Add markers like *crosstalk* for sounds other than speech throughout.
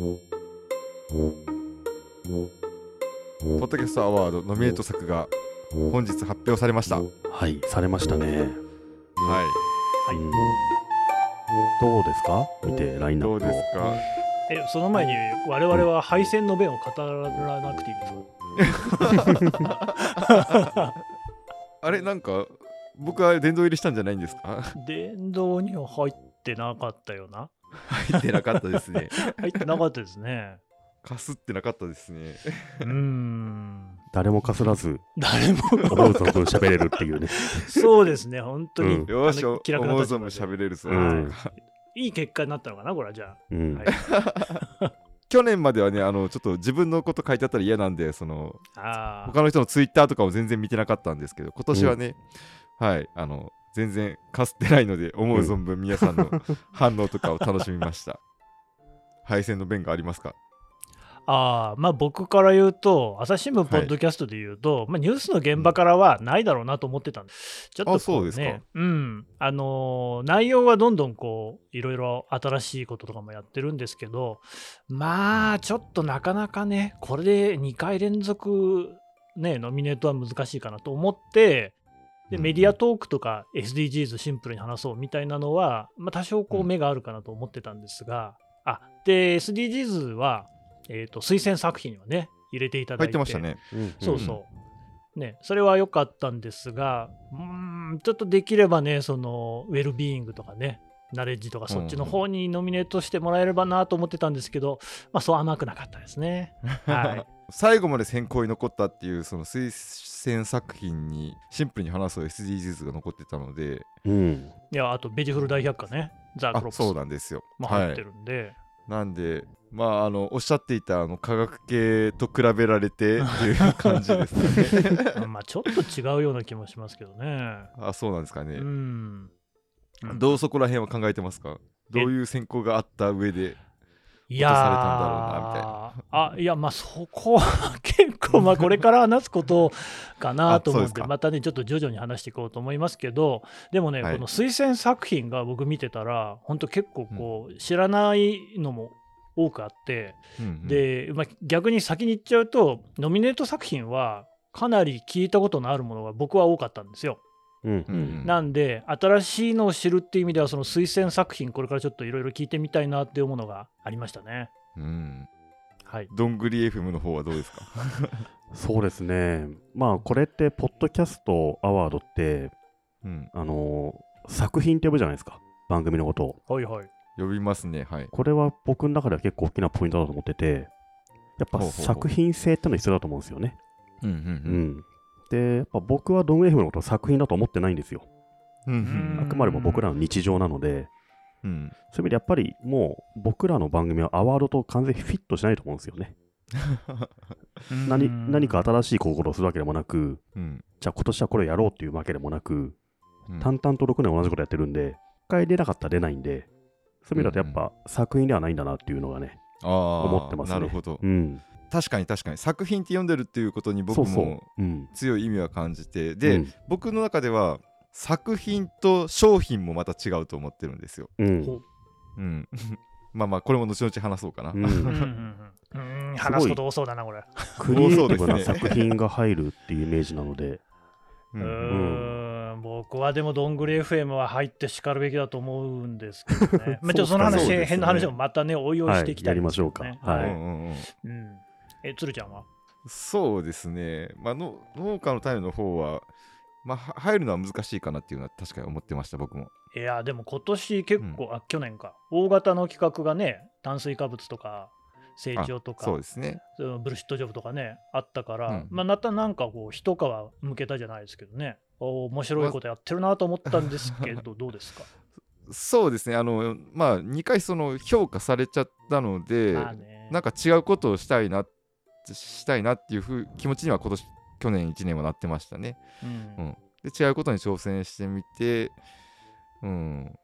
ポッドキャストアワードノミネート作が本日発表されました。はい。はい、されましたね。はいうんどうですか？見て、ラインナップを。どうですか？えその前に我々は敗戦の弁を語らなくていいですか？*laughs* あれなんか僕は殿堂入りしたんじゃないんですか？*laughs* 殿堂には入ってなかったよな入ってなかったですね。入ってなかったですね。かすってなかったですね。うーん。誰もかすらず、誰も。思う存分喋れるっていうね。そうですね本当に、うん。よーし、気楽な思う存分喋れるぞ。うん。い。い結果になったのかなこれはじゃうん。はい去年まではね、あのちょっと自分のこと書いてあったら嫌なんで、その他の人のツイッターとかも全然見てなかったんですけど、今年はね、はい、あの全然かすってないので、*laughs* 思う存分皆さんの反応とかを楽しみました。*laughs* 敗戦の弁がありますか？あーまあ僕から言うと朝日新聞ポッドキャストで言うと、まあ、ニュースの現場からはないだろうなと思ってたんです。ちょっとこあそうですか。うん。あのー内容はどんどんこういろいろ新しいこととかもやってるんですけどまあちょっとなかなかねこれで2回連続ねノミネートは難しいかなと思ってでうんメディアトークとか SDGs シンプルに話そうみたいなのは、まあ、多少こううん。目があるかなと思ってたんですが、あで SDGs は、えー、と推薦作品をね入れていただいて。入ってましたね。うんそうそう、ね、それは良かったんですがうーんちょっとできればねそのウェルビーイングとかねナレッジとかそっちの方にノミネートしてもらえればなと思ってたんですけど、まあそう甘くなかったですね。はい、*laughs* 最後まで選考に残ったっていうその推薦作品にシンプルに話そう SDGs が残ってたので、うん。いやあとベジフル大百科ねザ・クあロップスそうなんですよ。も入ってるんで、なんで、まあ、あのおっしゃっていたあの科学系と比べられてっていう感じですね。う *laughs* んまあちょっと違うような気もしますけどね。*laughs* あそうなんですかうね。ん。うんどうそこら辺は考えてますか？どういう選考があった上で？いやー。落とされたんだろうなみたいなあいやまあそこは結構まあこれから話すことかなと思うんであそうですか。またねちょっと徐々に話していこうと思いますけどでもね、はい。この推薦作品が僕見てたら本当結構こう、知らないのも多くあって、うんうん、で、まあ、逆に先に言っちゃうとノミネート作品はかなり聞いたことのあるものが僕は多かったんですよ。うん。ううんん。なんで新しいのを知るっていう意味ではその推薦作品これからちょっといろいろ聞いてみたいなっていうものがありましたね。うん、はい。どんぐり FM の方はどうですか？*laughs* そうですね。まあ、これって、ポッドキャストアワードって、うん、あのー作品って呼ぶじゃないですか。番組のことを。はいはい。呼びますね。はい。これは僕の中では結構大きなポイントだと思ってて、やっぱ作品性ってのは必要だと思うんですよね。うんううんん。で、やっぱ僕はドンウェーフのことを作品だと思ってないんですよ。うんあくまでも僕らの日常なので、うん。そういう意味でやっぱりもう僕らの番組はアワードと完全にフィットしないと思うんですよね。何何か新しい試みをするわけでもなく、うん。じゃあ今年はこれをやろうっていうわけでもなく、うん。淡々と6年同じことやってるんで、一回出なかったら出ないんで、そういう意味だとやっぱ作品ではないんだなっていうのがね、ああ思ってますね。なるほど。うん。確かに確かに作品って読んでるっていうことに僕も。うん。強い意味は感じてで、うん僕の中では作品と商品もまた違うと思ってるんですよ。うん。ほうん、*laughs* まあまあこれも後々話そうかな。うんうん話すこと多そうだな、これ。クリエイティブなそうですね作品が入るっていうイメージなので、うんうーん僕はでも、どんぐり FM は入ってしかるべきだと思うんですけどね。*laughs* まあ、ちょっとその話、ね変な話もまたね、おいおいしていきたい、はいやりましょうかねはいうんうんうんうん。え、鶴ちゃんは？そうですね、まあ、の農家の種の方は、まあ、は入るのは難しいかなっていうのは確かに思ってました、僕も。いや、でも今年結構、あ、去年か、大型の企画がね、炭水化物とか、成長とか、そうですね。ブルシットジョブとかね、あったから、うん。まあ、またなんかこう、一皮向けたじゃないですけどね、お面白いことやってるなと思ったんですけど、*laughs* どうですか？そうですね、あのまあ、2回その評価されちゃったので、まあね。なんか違うことをしたいなしたいなっていうふう気持ちには今年去年1年はなってましたね。うん。うん。で違うことに挑戦してみて、うん、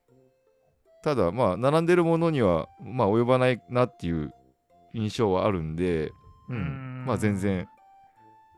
ただまあ並んでるものにはまあ及ばないなっていう印象はあるんで、うん。うん。まあ全然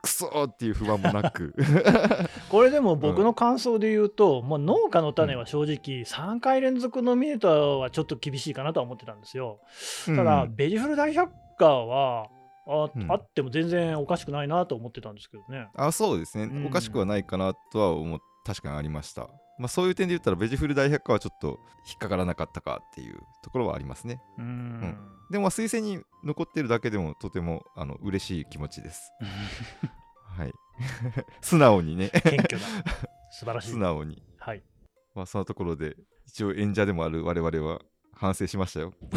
クソーっていう不安もなく。*laughs* これでも僕の感想で言うと、もう農家の種は正直3回連続ノミネートはちょっと厳しいかなとは思ってたんですよ。ただ、うんベジフル大百科はあ,、うん。あっても全然おかしくないなと思ってたんですけどね。あそうですね、うん。おかしくはないかなとは思う。確かにありました、まあ、そういう点で言ったらベジフル大百科はちょっと引っかからなかったかっていうところはありますね。うん。でもまあ推薦に残ってるだけでもとてもあの嬉しい気持ちです。*laughs* はい。*laughs* 素直にね。謙虚だ。*laughs* 素晴らしい。素。直に。はい。まあそのところで一応演者でもある我々は反省しましたよ *laughs*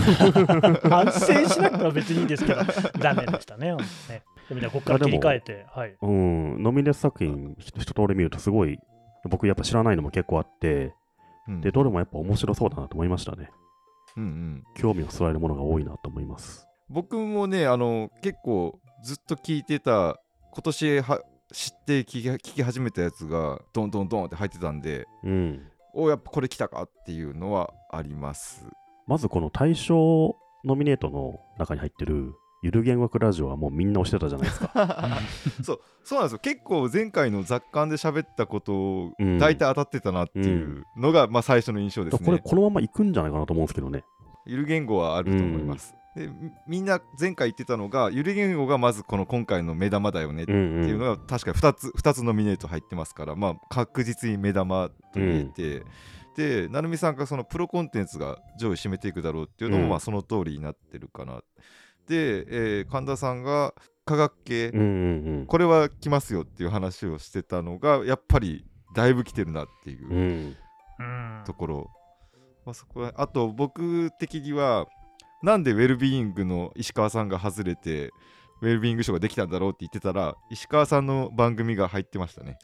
反省しなくては別にいいんですけど、*laughs* 残念でしたね。ねでもね、ここから切り替えて、はい。うん、ノミネート作品ひ一通り見るとすごい、僕やっぱ知らないのも結構あって、うんで、どれもやっぱ面白そうだなと思いましたね。うんうん興味をそられるものが多いなと思います。僕もねあの結構ずっと聞いてた今年は知って聞き聞き始めたやつがドンドンドンって入ってたんでうん。おやっぱこれ来たかっていうのはありますまずこの対象ノミネートの中に入ってるゆる言語学ラジオはもうみんな押してたじゃないですか。*laughs* そうそうなんですよ。結構前回の雑感で喋ったことをうん。大体当たってたなっていうのが、まあ、最初の印象ですね。これこのまま行くんじゃないかなと思うんですけどね。ゆる言語はあると思います、でみみんな前回言ってたのがゆる言語がまずこの今回の目玉だよねってうんいうのが確か2つ二つノミネート入ってますから、まあ、確実に目玉と言えて、で成美さんがそのプロコンテンツが上位占めていくだろうっていうのも、うん。まあその通りになってるかな。で、えー神田さんが科学系、うんうんうん。これは来ますよっていう話をしてたのがやっぱりだいぶ来てるなっていううんうん。ところ、まあ、そこはあと僕的にはなんでウェルビーイングの石川さんが外れてウェルビーイング賞ができたんだろうって言ってたら石川さんの番組が入ってましたね。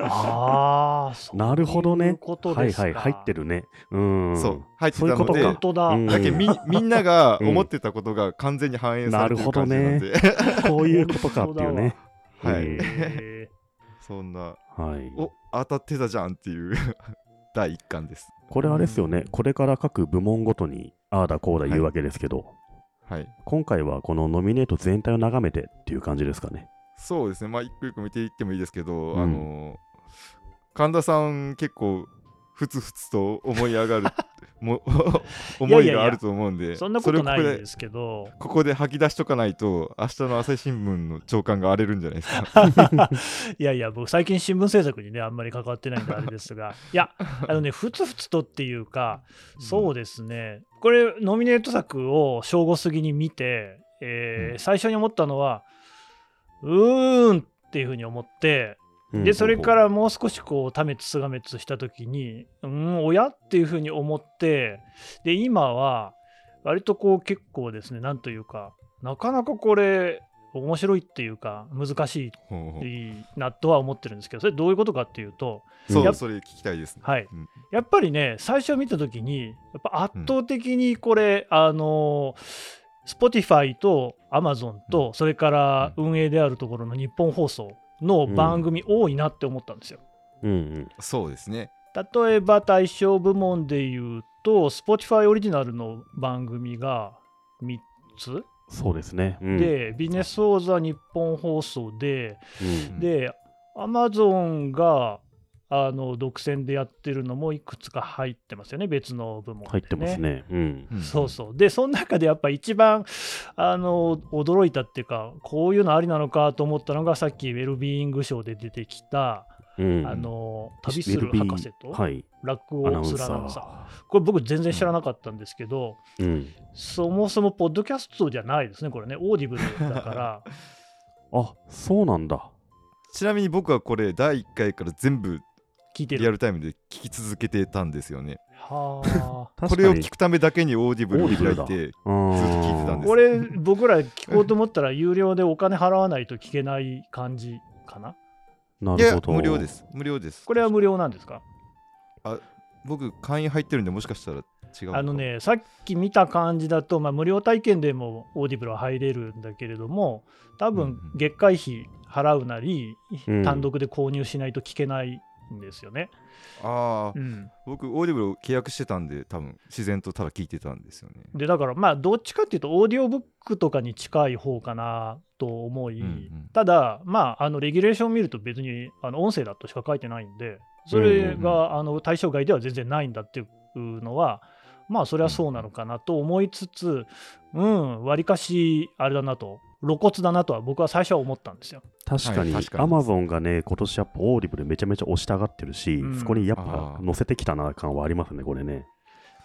ああ、そうなるほどね。いうことはいですか。はい、入ってるね。うん。そう入ってたそういうことか。ので本当だ。うん。だけどみみんなが *laughs* 思ってたことが完全に反映されてる感じなんで、こういうことかっていうね。はい。そんなーはい。お当たってたじゃんっていう。*laughs* 第一巻です。これあれですよね。これから各部門ごとにああだこうだ言うわけですけど、はい。今回はこのノミネート全体を眺めてっていう感じですかね。そうですね、まあ、一個一個見ていってもいいですけど、うん。あの神田さん、結構、ふつふつと思い上がるも *laughs* 思いがあると思うんで、ーそんなことないでですけど、ここで吐き出しとかないと、明日の朝日新聞の長官が荒れるんじゃないですか。*laughs* いやいや、僕、最近新聞制作にね、あんまり関わってないんであれですが、いや、あのね、ふつふつとっていうか、そうですね、これ、ノミネート作を正午過ぎに見て、えーうん。最初に思ったのは、うーんっていうふうに思って、で、それからもう少しこう、多滅つが滅したときに、うん、親っていうふうに思って、で、今は、割とこう、結構ですね、なんというか、なかなかこれ、面白いっていうか、難しいなとは思ってるんですけど、それどういうことかっていうと、やっそう、それ聞きたいですね。はい。うん。やっぱりね、最初見たときに、やっぱ圧倒的にこれ、あの、Spotify と Amazon と、それから運営であるところの日本放送の番組多いなって思ったんですよ。うんうん。そうですね。例えば対象部門で言うと、Spotify オリジナルの番組が3つ、そうですね。うん、で、ビジネス王座日本放送で、うん、で、アマゾンがあの独占でやってるのもいくつか入ってますよね、別の部門で、ね。入ってますね。うん。うんそうそう。で、その中でやっぱ一番あの驚いたっていうか、こういうのありなのかと思ったのが、さっきウェルビーイング賞で出てきた、うん、あの旅する博士とはい、ラックアナウンをするアナウンササー。これ僕全然知らなかったんですけど、ー。うん。そもそもポッドキャストじゃないですね、これね、オーディブルだから。*laughs* あ、そうなんだ。ちなみに僕はこれ、第1回から全部聞いてる。リアルタイムで聞き続けてたんですよね。はあ。*laughs* これを聞くためだけにオーディブルを開いて、ずっと聞いてたんですこれ、僕ら聞こうと思ったら、有料でお金払わないと聞けない感じかな？やないるほ、ど。無料で。す。無料です。これは無料なんですか？僕、会員入ってるんで、もしかしたら違うあのね、さっき見た感じだと、まあ、無料体験でもオーディブルは入れるんだけれども、多分月会費払うなり、うん単独で購入しないと聞けないんですよね。ああうん、僕オーディブルを契約してたんで多分自然とただ聞いてたんですよね。でだからまあどっちかっていうとオーディオブックとかに近い方かなと思い、うんうん。ただまああのレギュレーションを見ると別にあの音声だとしか書いてないんでそれが、あの対象外では全然ないんだっていうのはまあそれはそうなのかなと思いつつうんわりかしあれだなと露骨だなとは僕は最初は思ったんですよ。確かに、アマゾンがね、今年やっぱオーディブルめちゃめちゃ押したがってるし、うん。そこにやっあぱー。載せてきたな感はありますね、これね。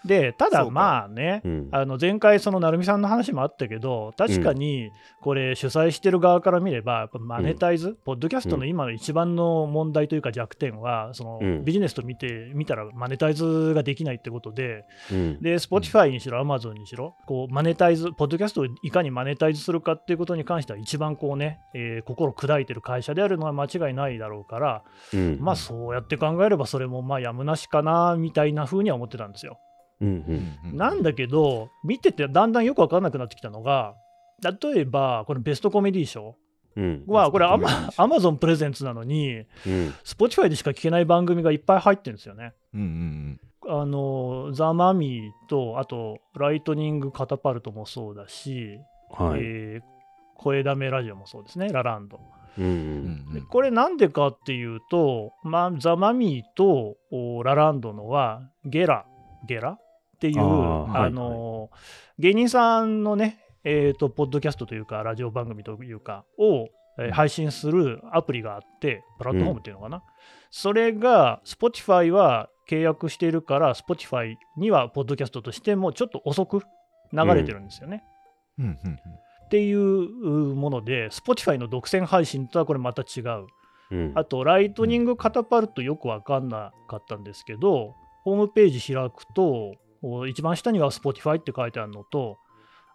でただまあねうん。あの前回、その成美さんの話もあったけど、確かにこれ、主催してる側から見れば、やっぱマネタイズ、ポッドキャストの今の一番の問題というか弱点は、そのうん。ビジネスと見て見たらマネタイズができないってことで、うん。で、Spotify にしろ、Amazon にしろ、こうマネタイズ、ポッドキャストをいかにマネタイズするかっていうことに関しては、一番こうね、えー心砕いてる会社であるのは間違いないだろうから、うん。まあそうやって考えれば、それもまあやむなしかなみたいな風には思ってたんですよ。うんうんなんだけど、見ててだんだんよく分からなくなってきたのが、例えば、このベストコメディ賞うんは、これアマ、賞アマゾンプレゼンツなのに、うん。Spotify でしか聞けない番組がいっぱい入ってるんですよね。うんうんあの、ザ・マミーと、あと、ライトニング・カタパルトもそうだし、はい。えー声だめラジオもそうですね、ラランド。うんううんんうんでこれなんでかっていうと、まあ、ザ・マミーとおラランドのはゲラ、ゲラっていう、あの芸人さんのね、えーと、ポッドキャストというか、ラジオ番組というか、を、えー配信するアプリがあって、プラットフォームっていうのかな。それが、Spotify は契約しているから、Spotify には、ポッドキャストとしてもちょっと遅く流れてるんですよね。うんうんうんっていうもので、Spotify の独占配信とはこれまた違う。うん。あと、ライトニングカタパルトよく分かんなかったんですけど、ホームページ開くと、お一番下には Spotify って書いてあるのと、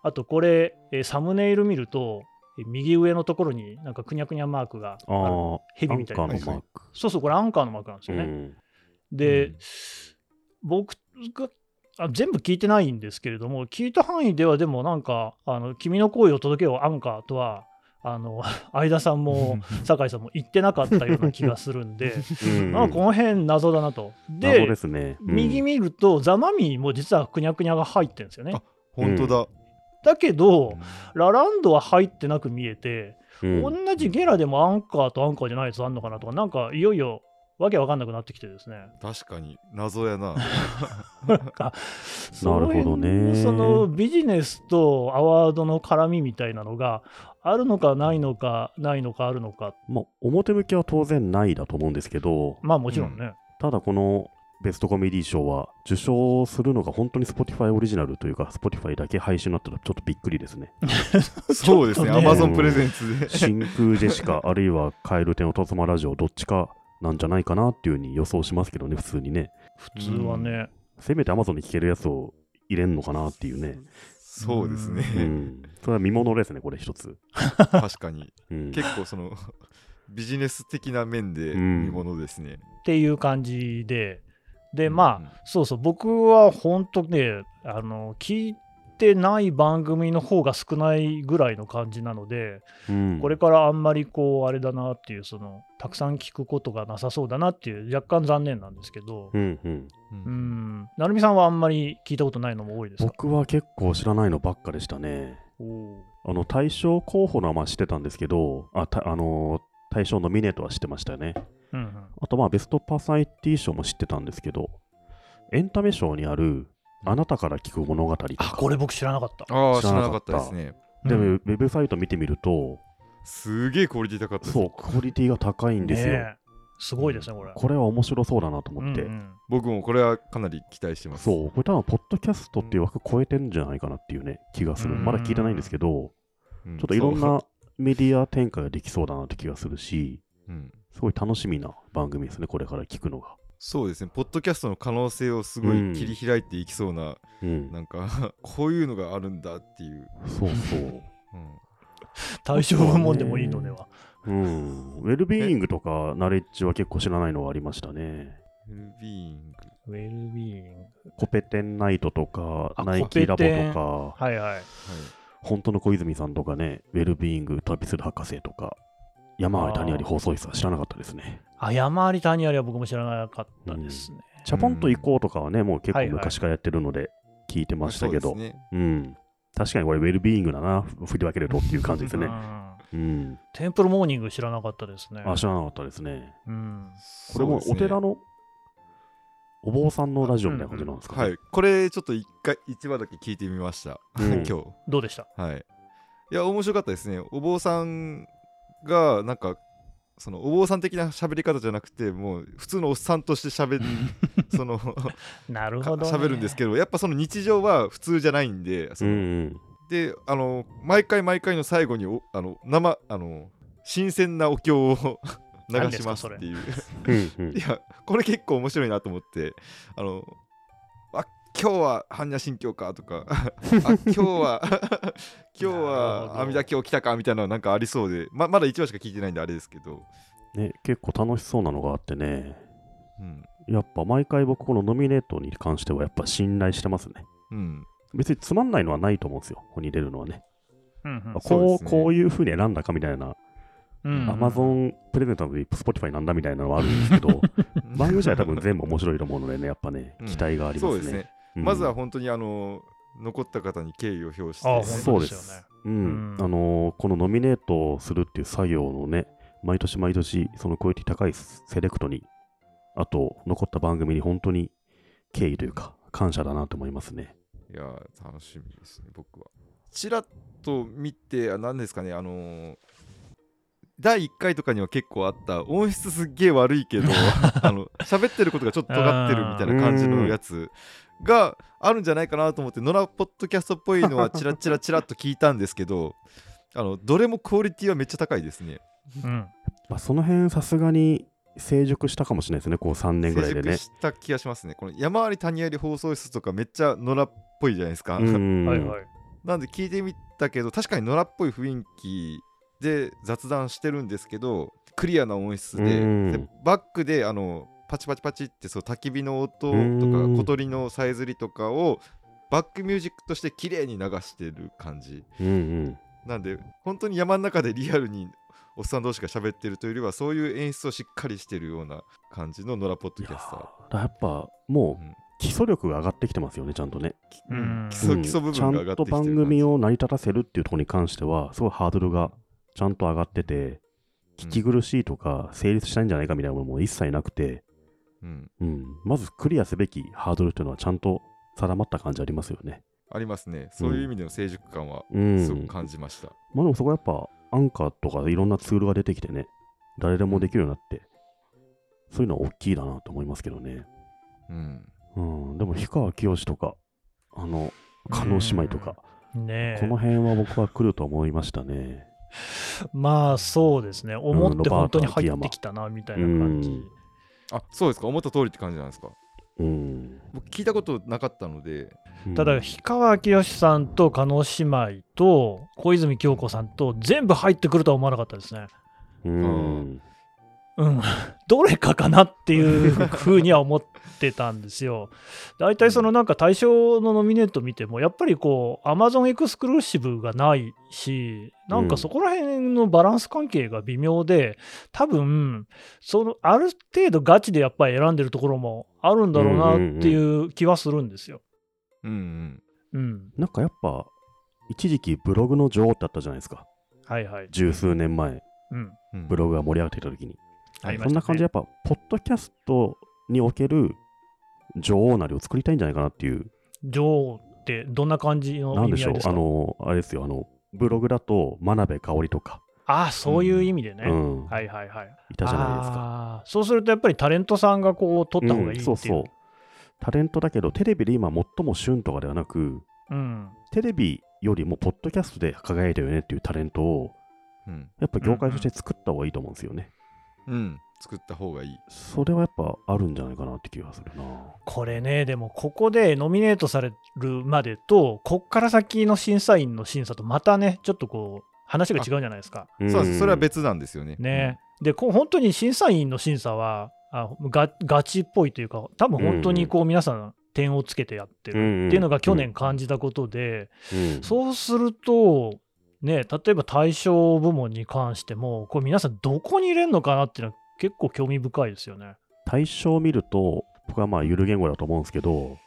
あとこれ、えーサムネイル見ると、え右上のところになんかくにゃくにゃマークがある。みたいな。そうそう、これアンカーのマークなんですよね。うんで、うん僕があ全部聞いてないんですけれども、聞いた範囲ではでもなんか、あの君の声を届けようアンカーとは、あの *laughs* 相田さんも *laughs* 酒井さんも言ってなかったような気がするんで、*laughs* うんなんかこの辺謎だなと。謎で、ですね。うん右見ると、ザ・マミーも実はくにゃくにゃが入ってるんですよねあ。本当だだけど、ラランドは入ってなく見えて、うん同じゲラでもアンカーとアンカーじゃないやつあんのかなとか、なんかいよいよわけわかんなくなってきてですね。確かに謎やな。なんか *laughs* なるほどね。そのビジネスとアワードの絡みみたいなのがあるのかないのかないのかあるのか。まあ、表向きは当然ないだと思うんですけど、まあもちろんね、ただこのベストコメディ賞は受賞するのが本当に Spotify オリジナルというか Spotify だけ配信になったらちょっとびっくりですね。*laughs* そうですね。Amazon プレゼンツで。真空ジェシカあるいはカエルテのとつまラジオどっちかなんじゃないかなっていうふうに予想しますけどね普通にね。普通はね、せめて Amazon に聞けるやつを入れんのかなっていうね。そうですねうん。それは見物ですねこれ一つ。*laughs* 確かにうん。結構その *laughs* ビジネス的な面でうん見ものですねっていう感じででうんまあ、うんそうそう僕は本当ねあの聞いてない番組の方が少ないぐらいの感じなので、うんこれからあんまりこうあれだなっていうそのたくさん聞くことがなさそうだなっていう若干残念なんですけど、うんうん。うんうん、成美さんはあんまり聞いたことないのも多いですか？僕は結構知らないのばっかでしたね。あの対象候補のはまあ知ってたんですけど、あたあの対象ノミネートは知ってましたよね。うんうんあとまあベストパーソナリティ賞も知ってたんですけど、エンタメ賞にあるあなたから聞く物語とか、あこれ僕知らなかった。ああ知知らなかったたですね。でうん。もウェブサイト見てみると、すげえクオリティ高かったですそう、クオリティが高いんですよ。すごいですね、これ。これは面白そうだなと思って。うんうん僕もこれはかなり期待してます。そう、これ多分、ポッドキャストっていう枠超えてるんじゃないかなっていうね、気がする。うん。まだ聞いてないんですけど、うん。ちょっといろんなメディア展開ができそうだなって気がするし、うん。すごい楽しみな番組ですね、これから聞くのが。そうですねポッドキャストの可能性をすごい切り開いていきそうなうん。なんか *laughs* こういうのがあるんだっていう、そうそう。うん対象部門でもいいのでは。うん。ウェルビーイングとかナレッジは結構知らないのがありましたね。ウェルビーイングウェルビーイング。コペテンナイトとか、あナイキラボとか、はいはい。はい本当の小泉さんとかね、ウェルビーイング旅する博士とか、山あり谷あり放送室は知らなかったですね。あ、山あり谷ありは僕も知らなかったですね。チャポンと行こうとかはね、もう結構昔からやってるので聞いてましたけど、そうん。確かにこれウェルビーイングだな、振り分けるとっていう感じですね。うんうん。テンプルモーニング知らなかったですね。あ、知らなかったですね。うん、これもお寺のお坊さんのラジオみたいな感じなんですかね。はいこれちょっと一回一話だけ聞いてみました、うん *laughs* 今日どうでした？はいいや面白かったですねお坊さんがなんかそのお坊さん的な喋り方じゃなくてもう普通のおっさんとして喋る *laughs* その *laughs* なるほど、ね。喋るんですけどやっぱその日常は普通じゃないんでそのうんうん。であの毎回毎回の最後におあの生あの新鮮なお経を *laughs* 流しますっていういやこれ結構面白いなと思ってあのあ今日は般若心経かとか。*laughs* あ今日は *laughs* 今日は阿弥陀経来たかみたいなのなんかありそうで。ままだ1話しか聞いてないんであれですけど、ね、結構楽しそうなのがあってね、うん。やっぱ毎回僕このノミネートに関してはやっぱ信頼してますね。うん、別につまんないのはないと思うんですよ、ここに入れるのはね。うんうん。あこうこういう風に選んだかみたいな、うんうんアマゾンプレゼントの Spotify なんだみたいなのはあるんですけど、*laughs* 番組自体は多分全部面白いと思うのでね、やっぱね、うん。期待がありますね。そうですね、うんまずは本当にあの残った方に敬意を表して、あ、そうですすよね。うん。うん。あのーこのノミネートをするっていう作業のね、毎年毎年、そのクオリティ高いセレクトに、あと、残った番組に本当に敬意というか、感謝だなと思いますね。いやー楽しみですね僕は。ちらっと見てあ何ですかねあのー第1回とかには結構あった音質すっげえ悪いけど *laughs* あの喋ってることがちょっと尖ってるみたいな感じのやつがあるんじゃないかなと思って野良ポッドキャストっぽいのは *laughs* チラチラチラっと聞いたんですけどあのどれもクオリティはめっちゃ高いですねうん。まあ、その辺、さすがに成熟したかもしれないですね、こう3年ぐらいでね成熟。した気がしますねこの山あり谷あり放送室とかめっちゃ野良っぽいじゃないですか、うんはいはい。なんで聞いてみたけど確かに野良っぽい雰囲気で雑談してるんですけどクリアな音質で,うんで、バックであのパチパチパチってそう焚き火の音とかうん。小鳥のさえずりとかをバックミュージックとして綺麗に流してる感じ。うんうん。なんで本当に山の中でリアルにおっさん同士が喋ってるというよりはそういう演出をしっかりしてるような感じの野良ポッドキャスター。やっぱもううん。基礎力が上がってきてますよね、ちゃんとね。うん。基礎基礎部分が上がってきてる。ちゃんと番組を成り立たせるっていうところに関しては、すごいハードルがちゃんと上がってて、聞き苦しいとか、成立しないんじゃないかみたいなものも一切なくて、うん、うん、まずクリアすべきハードルっていうのはちゃんと定まった感じありますよね。ありますねそういう意味での成熟感はうん。すごく感じました、まあでもそこはやっぱ、アンカーとかいろんなツールが出てきてね、誰でもできるようになって、そういうのは大きいだなと思いますけどね。うんうん、でも氷川きよしとか、あの、加納姉妹とか、ねえこの辺は僕は来ると思いましたね。まあそうですね。思って本当に入ってきたなみたいな感じ。あそうですか思った通りって感じなんですか？うん。僕聞いたことなかったのでただ、氷川きよしさんと加納姉妹と小泉京子さんと全部入ってくるとは思わなかったですね。うん。うん、どれかかなっていうふうには思ってたんですよ。大体そのなんか対象のノミネート見ても、やっぱりこう、アマゾンエクスクルーシブがないし、なんかそこら辺のバランス関係が微妙で、多分そのある程度ガチでやっぱり選んでるところもあるんだろうなっていう気はするんですよ。うんうんうん、なんかやっぱ、一時期ブログの女王ってあったじゃないですか。はいはい。十数年前、うん、うんブログが盛り上がっていた時に。ありましたねそんな感じでやっぱ、ポッドキャストにおける女王なりを作りたいんじゃないかなっていう、女王ってどんな感じのなんでしょう？意味合いで、すかあの、あれですよ、あの、ブログだと、真鍋かおりとか、ああ、そういう意味でね。うん、はいはいはい。いたじゃないですか。そうするとやっぱりタレントさんがこう取った方がいいっていう。うんそうそう。タレントだけど、テレビで今最も旬とかではなく、うんテレビよりもポッドキャストで輝いたよねっていうタレントを、うんやっぱ業界として作った方がいいと思うんですよね。うん。作った方がいい。それはやっぱあるんじゃないかなって気がするな。これね、でもここでノミネートされるまでと、こっから先の審査員の審査とまたね、ちょっとこう、話が違うじゃないですか。そうです。それは別なんですよね。ね。で、こう本当に審査員の審査はあガガチっぽいというか、多分本当にこう皆さん点をつけてやってるっていうのが去年感じたことで、うん。そうすると、ね、例えば大賞部門に関しても、これ皆さんどこに入れるのかなっていうのは結構興味深いですよね。対象を見ると、僕はまあ、ゆる言語だと思うんですけど、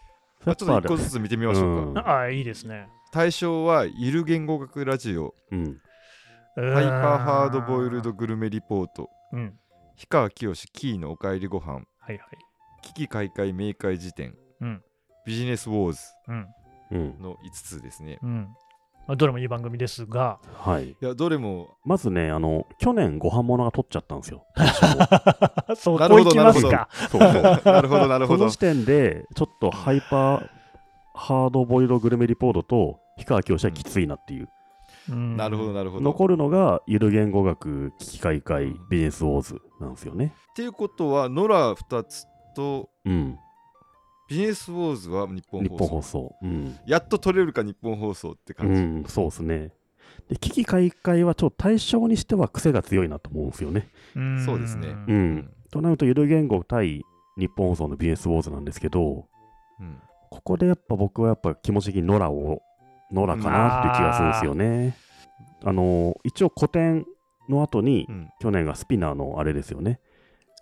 まあちょっと一個ずつ見てみましょうか。うんああ、いいですね。対象はゆる言語学ラジオ、うん。ハハイパーハードボイルドグルメリポート、うん。はい氷川きよしキーのおかえりご飯はい。危機開会明快辞典、うんビジネスウォーズ。の5つですね。うん。まあどれもいい番組ですが、はい。いや、どれも、まずね、あの、去年ご飯物が取っちゃったんですよ。*laughs* そなるほどこ行きますか。そうそう。なるほど、なるほどその。時点で、ちょっとハイパーハードボイルドグルメリポートと氷川きよしはきついなっていう。うんなるほど、なるほど。残るのが、ゆる言語学、危機開会、ビジネスウォーズなんですよね。っていうことは、ノラ2つとうん。ビジネスウォーズは日本日放送。本放送。うん。やっと取れるか日本放送ってう感じ。ん、そうですね。で、危機開会はちょっと対象にしては癖が強いなと思うんですよね。うんそうですねうん。となると、ゆる言語対日本放送のビジネスウォーズなんですけど、うんここでやっぱ僕はやっぱ気持ち的にノラを、ノラかなっていう気がするんですよね。あの、一応古典の後に、うん去年がスピナーのあれですよね。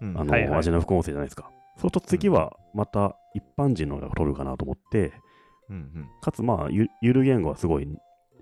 うんあの、はいはい味の副音声じゃないですか。それと次はまた一般人のが取るかなと思って、うんうん。かつまあゆ、ゆる言語はすごい、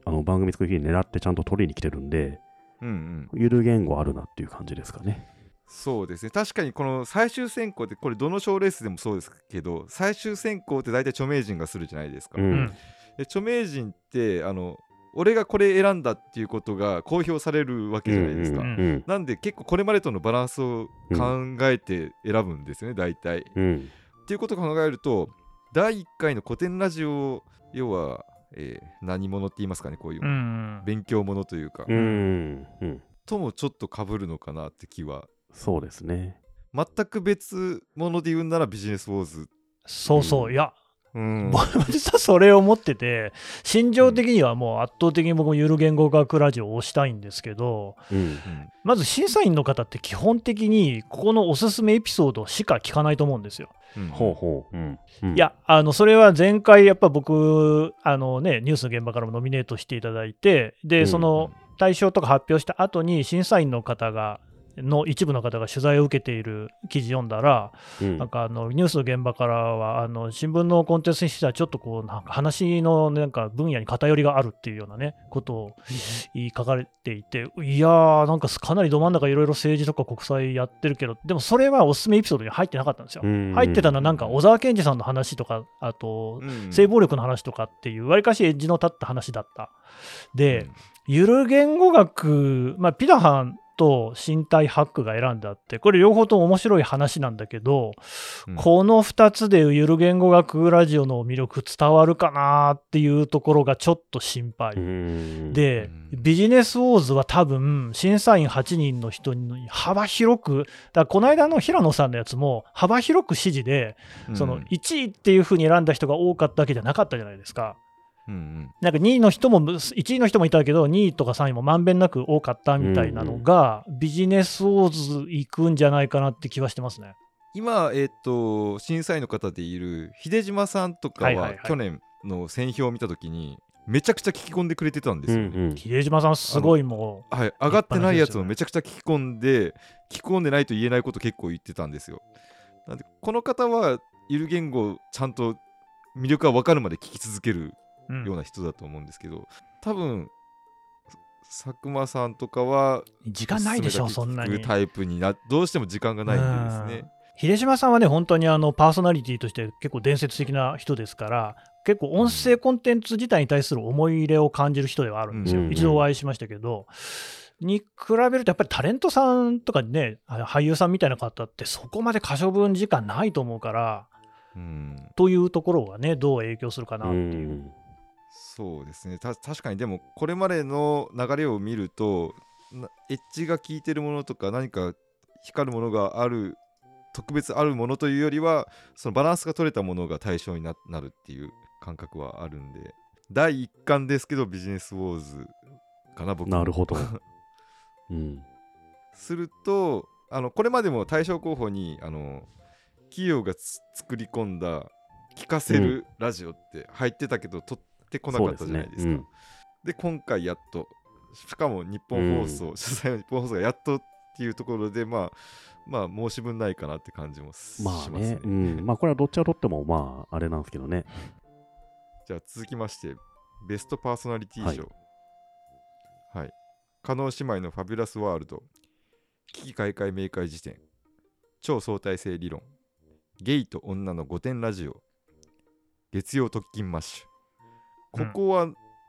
あの番組作りに狙ってちゃんと取りに来てるんで、うんうん。ゆる言語あるなっていう感じですかね。そうですね。確かにこの最終選考ってこれどの賞レースでもそうですけど最終選考って大体著名人がするじゃないですか、うん。うんで著名人ってあの俺がこれ選んだっていうことが公表されるわけじゃないですか、うんうんなんで結構これまでとのバランスを考えて選ぶんですよね、大体。うんうんっていうことを考えると第1回の古典ラジオ要は、えー何者って言いますかねこういう、うん勉強者というか、うんうん。ともちょっと被るのかなって気は。そうですね。全く別物で言うんならビジネスウォーズ、そうそう、うん。いや、うん、僕も実はそれを思ってて、心情的にはもう圧倒的に僕もゆる言語学ラジオを推したいんですけど、うん。まず審査員の方って基本的にここのおすすめエピソードしか聞かないと思うんですよ。うん。ほうほう。うん。うんいや、あのそれは前回、やっぱ僕あの、ね、ニュースの現場からもノミネートしていただいて、で、うん。その対象とか発表した後に、審査員の方が、の一部の方が取材を受けている記事読んだら、うんなんかあのニュースの現場からは、あの新聞のコンテンツにしては、ちょっとこう、なんか話のなんか分野に偏りがあるっていうようなね、ことを書かれていて、いやー、なんかかなりど真ん中いろいろ政治とか国際やってるけど、でもそれはおすすめエピソードに入ってなかったんですよ。うん入ってたのはなんか小沢健二さんの話とか、あとうん性暴力の話とかっていう、わりかしエッジの立った話だった。で、ゆる言語学、まあ、ピダハンと身体ハックが選んであって、これ両方とも面白い話なんだけど、うんこの2つでゆる言語学ラジオの魅力伝わるかなっていうところがちょっと心配。うんでうん、ビジネスウォーズは多分、審査員8人の人に幅広く、だからこの間の平野さんのやつも、幅広く支持で、その1位っていうふうに選んだ人が多かったわけじゃなかったじゃないですか。うんうん。なんか2位の人も、1位の人もいたけど、2位とか3位もまんべんなく多かったみたいなのが、ビジネスウォーズ行くんじゃないかなって気はしてますね。今、えっと審査員の方でいる秀島さんとかははいはいはい。去年の選票を見たときにめちゃくちゃ聞き込んでくれてたんですよね、うん秀島さん、すごいもはい、上がってないやつをめちゃくちゃ聞き込んで聞き込んでないと言えないこと結構言ってたんですよ。なんでこの方はゆる言語ちゃんと魅力が分かるまで聞き続けるう、うんような人だと思うんですけど多分佐久間さんとかは時間ないでしょ、そんなに。タイプになどうしても時間がないんでですね秀島さんはね、本当にあのパーソナリティとして結構伝説的な人ですから、結構音声コンテンツ自体に対する思い入れを感じる人ではあるんですよ。うん一度お会いしましたけど、に比べるとやっぱりタレントさんとかね、あ俳優さんみたいな方ってそこまで可処分時間ないと思うから、うんというところがね、どう影響するかなっていう。うんそうですねた確かにでもこれまでの流れを見るとなエッジが効いてるものとか何か光るものがある特別あるものというよりはそのバランスが取れたものが対象にななるっていう感覚はあるんで第一巻ですけどビジネスウォーズかな僕なるほど。*laughs* うん。するとあのこれまでも対象候補にあの企業がつ作り込んだ聞かせるラジオって入ってたけど、取ってこなかったじゃないですか。ですねで今回やっとしかも日本放送、*laughs* 主催の日本放送がやっとっていうところで、まあ、まあ、申し分ないかなって感じもしまますあね、うん。まあこれはどっちがとっても、まああれなんですけどね。じゃあ続きまして、ベストパーソナリティ賞。はい。加納姉妹のファビュラスワールド、危機開会明快辞典、超相対性理論、ゲイと女の御殿ラジオ、月曜特勤マッシュ。ここは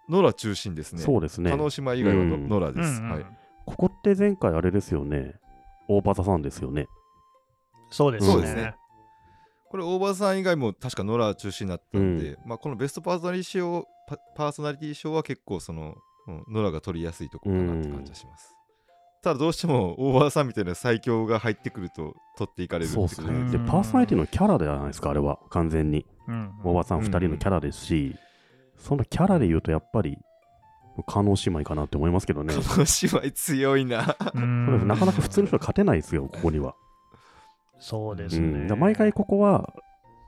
ノラ中心ですね。そうですね加。納姉妹以外はノ,、うんノラです、うんうんはい。ここって前回あれですよね。大場田さんですよね。そうですね。そうですねこれ、大場さん以外も確かノラ中心だったんで、まあ、このベストパーソナリティ賞パパーソナリティ賞は結構その、うんノラが取りやすいところかなって感じがします。ただどうしても大場さんみたいな最強が入ってくると取っていかれるってそうですね。で、うんパーソナリティのキャラじゃないですか、あれは。完全に。うん大場さん2人のキャラですし、そのキャラで言うとやっぱり、加納姉妹かなって思いますけどね。この姉妹強いな。なかなか普通の人は勝てないですよ、*laughs* ここには。そうですね。うん、毎回ここは、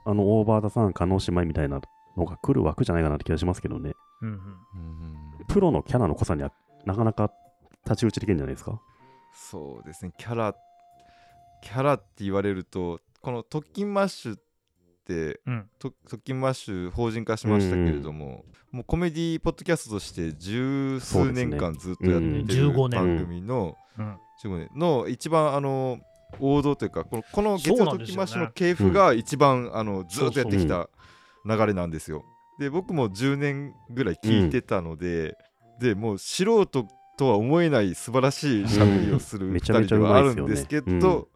あの、オーバーダさん、加納姉妹みたいなのが来る枠じゃないかなって気がしますけどね。うんうんうんプロのキャラの濃さにはなかなか太刀打ちできるんじゃないですか？そうですね、キャラ、キャラって言われると、このトッキンマッシュって、うん。とトッキンマッシュ法人化しましたけれども、もうコメディポッドキャストとして十数年間ずっとやってうん。る15年。番組の、うん。15年の一番あの王道というか、このこの月曜トッキンマッシュの系譜が一番、あのずっとやってきた流れなんですよ。で、僕も10年ぐらい聞いてたので、でもう素人とは思えない素晴らしいしゃべりをする2めちゃめちゃ人ではあるんですけど、うん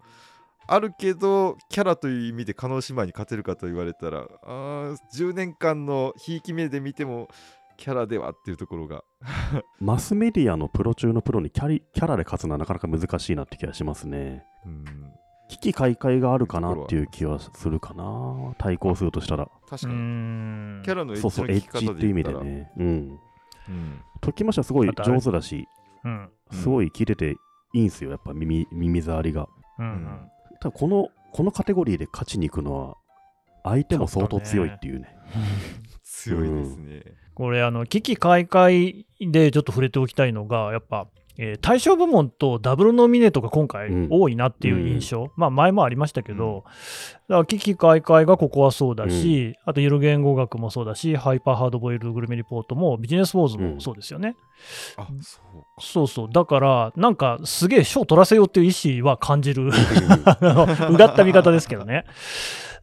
あるけどキャラという意味で加納姉妹に勝てるかと言われたらあー10年間のひいき目で見てもキャラではっていうところが *laughs* マスメディアのプロ中のプロにキャリキャラで勝つのはなかなか難しいなって気がしますね。うん危機開会があるかなっていう気はするかな。対抗するとしたら。う確かにんキャラのエッそうそう、っていう意味方でね。うん。うんときましてはすごい上手だし、うんすごい聞いてていいんすよ、やっぱ耳耳障りが。うんうんただこの、このカテゴリーで勝ちに行くのは、相手も相当強いっていうね。*laughs* 強いですね、これあの危機開会でちょっと触れておきたいのがやっぱ、えー大賞部門とダブルノミネートが今回うん。多いなっていう印象、まあ前もありましたけど、だから危機開会がここはそうだし、あとゆる言語学もそうだしハイパーハードボイルドグルメリポートもビジネスウォーズもそうですよね、あそうか。そうそう。だからなんかすげえ賞取らせようっていう意思は感じる。う *laughs* がった見方ですけどね。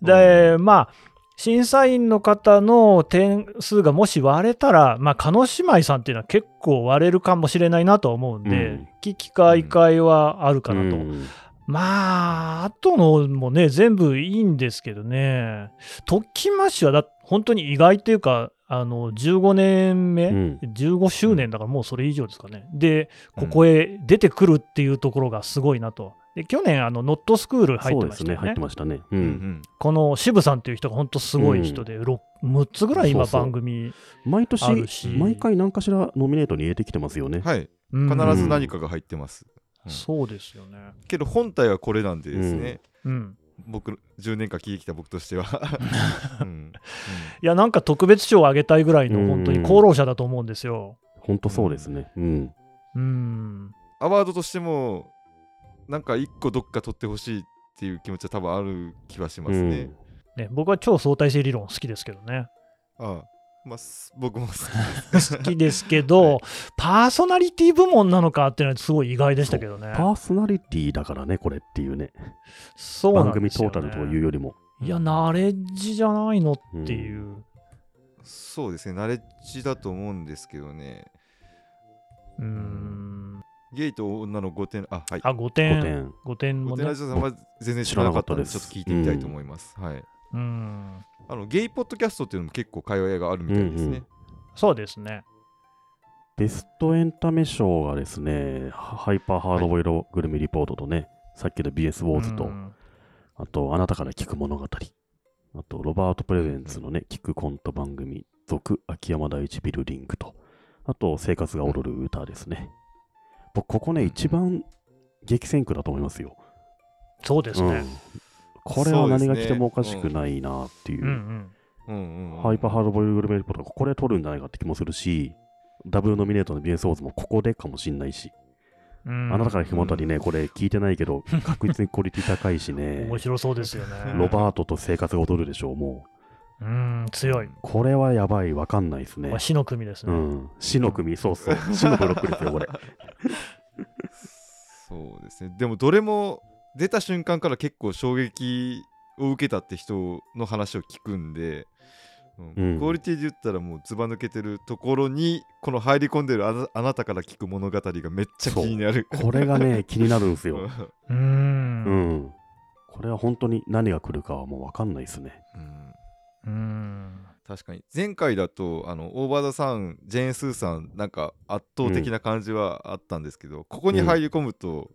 で、まあ、審査員の方の点数がもし割れたら、まあ、叶姉妹さんっていうのは結構割れるかもしれないなとは思うんで、うん危機開会はあるかなと。うんまあ、あとのもね、全部いいんですけどね、特勤マッシュはだ本当に意外というか、あの15年目、うん15周年だからもうそれ以上ですかね。で、ここへ出てくるっていうところがすごいなと。で去年、あのノットスクール入ってましたよね入って。ましたね。ううんんこの渋さんっていう人が本当すごい人で、ろ6つぐらい今そうそう番組、毎年、毎回何かしらノミネートに入れてきてますよね。はいうん必ず何かが入ってます、うんそうですよね。けど本体はこれなんでですね、うん。僕10年間聞いてきた僕としては、*laughs* うんうんいや、なんか特別賞をあげたいぐらいのうん本当に功労者だと思うんですよ。本当そうですね。うん。うん。アワードとしてもなんか一個どっか取ってほしいっていう気持ちは多分ある気はしますね。ね、僕は超相対性理論好きですけどね。ああまあ、す僕も好きです。*laughs* 好きですけど、*laughs* パーソナリティ部門なのかっていうのはすごい意外でしたけどね。パーソナリティだからね、これっていうね。そうな番組んですよ、ね。トータルというよりも。いや、ナレッジじゃないのっていう。そうですね、ナレッジだと思うんですけどね。うーん。ゲイと女の5点、あ、はい。あ、5 5点。点。5点も5点ねラ。ジオさんは全然知らなかったので、ちょっと聞いてみたいと思います。はい。うん。あのゲイポッドキャストっていうのも結構会話があるみたいですね。そうですね。ベストエンタメ賞がですね、ハイパーハードボイルドグルメリポートとね、さっきの BS ウォーズと、うんあと、あなたから聞く物語。あと、ロバートプレゼンツのね、聞くコント番組、続秋山第一ビルディングと、あと、生活が踊る歌ですね。僕、ここね、一番激戦区だと思いますよ。そうですね。うんこれは何が来てもおかしくないなっていう。うんうん。うんうんうんハイパーハードボイルドグルメリポートがこれ取るんじゃないかって気もするし、ダブルノミネートのビエンス・オーズもここでかもしんないし、うんあなたからひもたりね、これ聞いてないけど、確実にクオリティ高いしね、*laughs* 面白そうですよね。ロバートと生活が踊るでしょう、もうん、強い。う。これはやばい、わかんないですねまあ、。死の組ですね。うん。死の組、そうそう。*laughs* 死のブロックですよ、これ。そうですねでもどれも出た瞬間から結構衝撃を受けたって人の話を聞くんで、うんうんクオリティで言ったらもうずば抜けてるところにこの入り込んでるあなあなたから聞く物語がめっちゃ気になる。これがね、気になるんですよ。*laughs* う。うんん。これは本当に何が来るかはもうわかんないですね。うんうん。確かに前回だとあのオーバーザさんジェーン・スーさんなんか圧倒的な感じはあったんですけど、ここに入り込むと、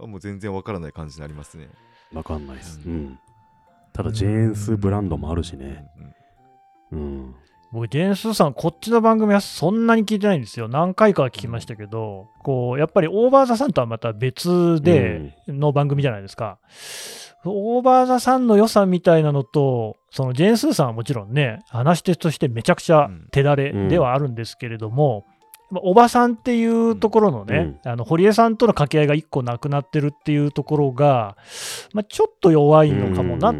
あもう全然わからない感じになりますね。わかんないです。ううんん。ただ、ジェーンスブランドもあるしね。うんうんうん。僕、ジェーン・スーさん、こっちの番組はそんなに聞いてないんですよ。何回かは聞きましたけど、こう、やっぱりオーバー・ザ・さんとはまた別での番組じゃないですか。オーバー・ザ・さんの良さみたいなのと、そのジェーン・スーさんはもちろんね、話し手としてめちゃくちゃ手だれではあるんですけれども、まあおばさんっていうところのね、あの堀江さんとの掛け合いが一個なくなってるっていうところが、まあ、ちょっと弱いのかもなっ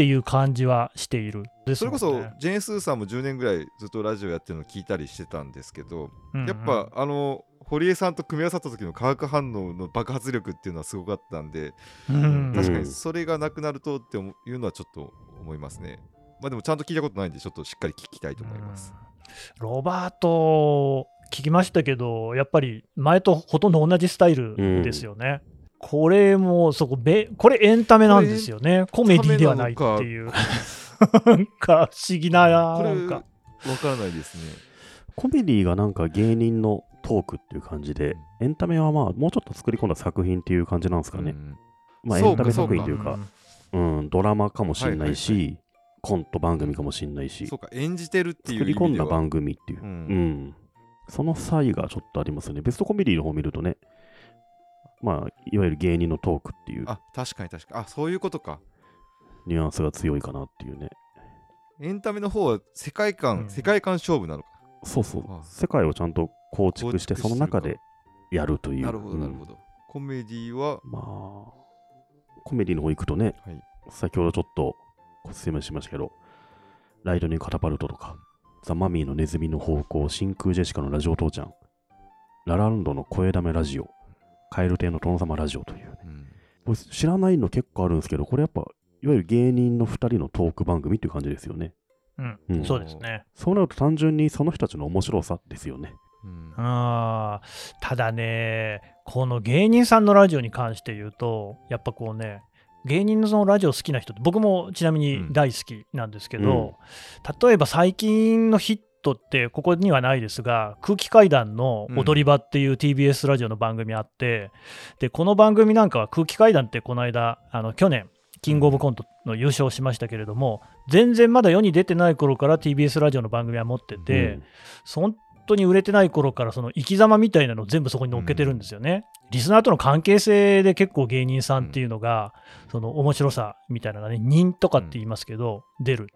うんていう感じはしている。ですもんそれこそねジェーン・スーさんも10年ぐらいずっとラジオやってるの聞いたりしてたんですけど、うんうんやっぱあの堀江さんと組み合わさった時の化学反応の爆発力っていうのはすごかったんで、うん確かにうんそれがなくなるとっていうのはちょっと思いますね。まあでもちゃんと聞いたことないんでちょっとしっかり聞きたいと思います。うんロバート、聞きましたけど、やっぱり前とほとんど同じスタイルですよね。これも、そこべ、これエンタメなんですよね。コメディではないっていう。*laughs* なんか不思議な、なんか。わからないですね。コメディがなんか芸人のトークっていう感じで、エンタメはまあもうちょっと作り込んだ作品っていう感じなんですかね。うんまあエンタメ作品というか、んうん、ドラマかもしれないし、はいはいコント番組かもしれないしそう、か演じてるっていう作り込んだ番組っていう、ううんん、その差異がちょっとありますよね。ベストコメディの方見るとね、まあ、いわゆる芸人のトークっていうあ確かに確かにあそういうことか。ニュアンスが強いかなっていうね。エンタメの方は世界観、うん世界観勝負なのか。そうそうあ、世界をちゃんと構築して、その中でやるという。なるほどなるほど。ど。コメディは、まあ、コメディの方行くとね、はい先ほどちょっとご説明しましたけど、ライトニングカタパルトとか、ザ・マミーのネズミの方向、真空ジェシカのラジオ父ちゃん、ラランドの声だめラジオ、カエル亭の殿様ラジオというね、うん。これ知らないの結構あるんですけど、これやっぱ、いわゆる芸人の2人のトーク番組っていう感じですよね。うん。うん。そうですね。そうなると単純にその人たちの面白さですよね。うん。あーただね、この芸人さんのラジオに関して言うと、やっぱこうね、芸人のそのラジオ好きな人って、僕もちなみに大好きなんですけど、例えば最近のヒットって、ここにはないですが、空気階段の踊り場っていう TBS ラジオの番組あって、でこの番組なんかは空気階段ってこの間、あの去年、キングオブコントの優勝しましたけれども、全然まだ世に出てない頃から TBS ラジオの番組は持ってて、本当に売れてない頃からその生き様みたいなのを全部そこに乗っけてるんですよね。リスナーとの関係性で結構芸人さんっていうのが、その面白さみたいなのがね、人とかって言いますけど、出る。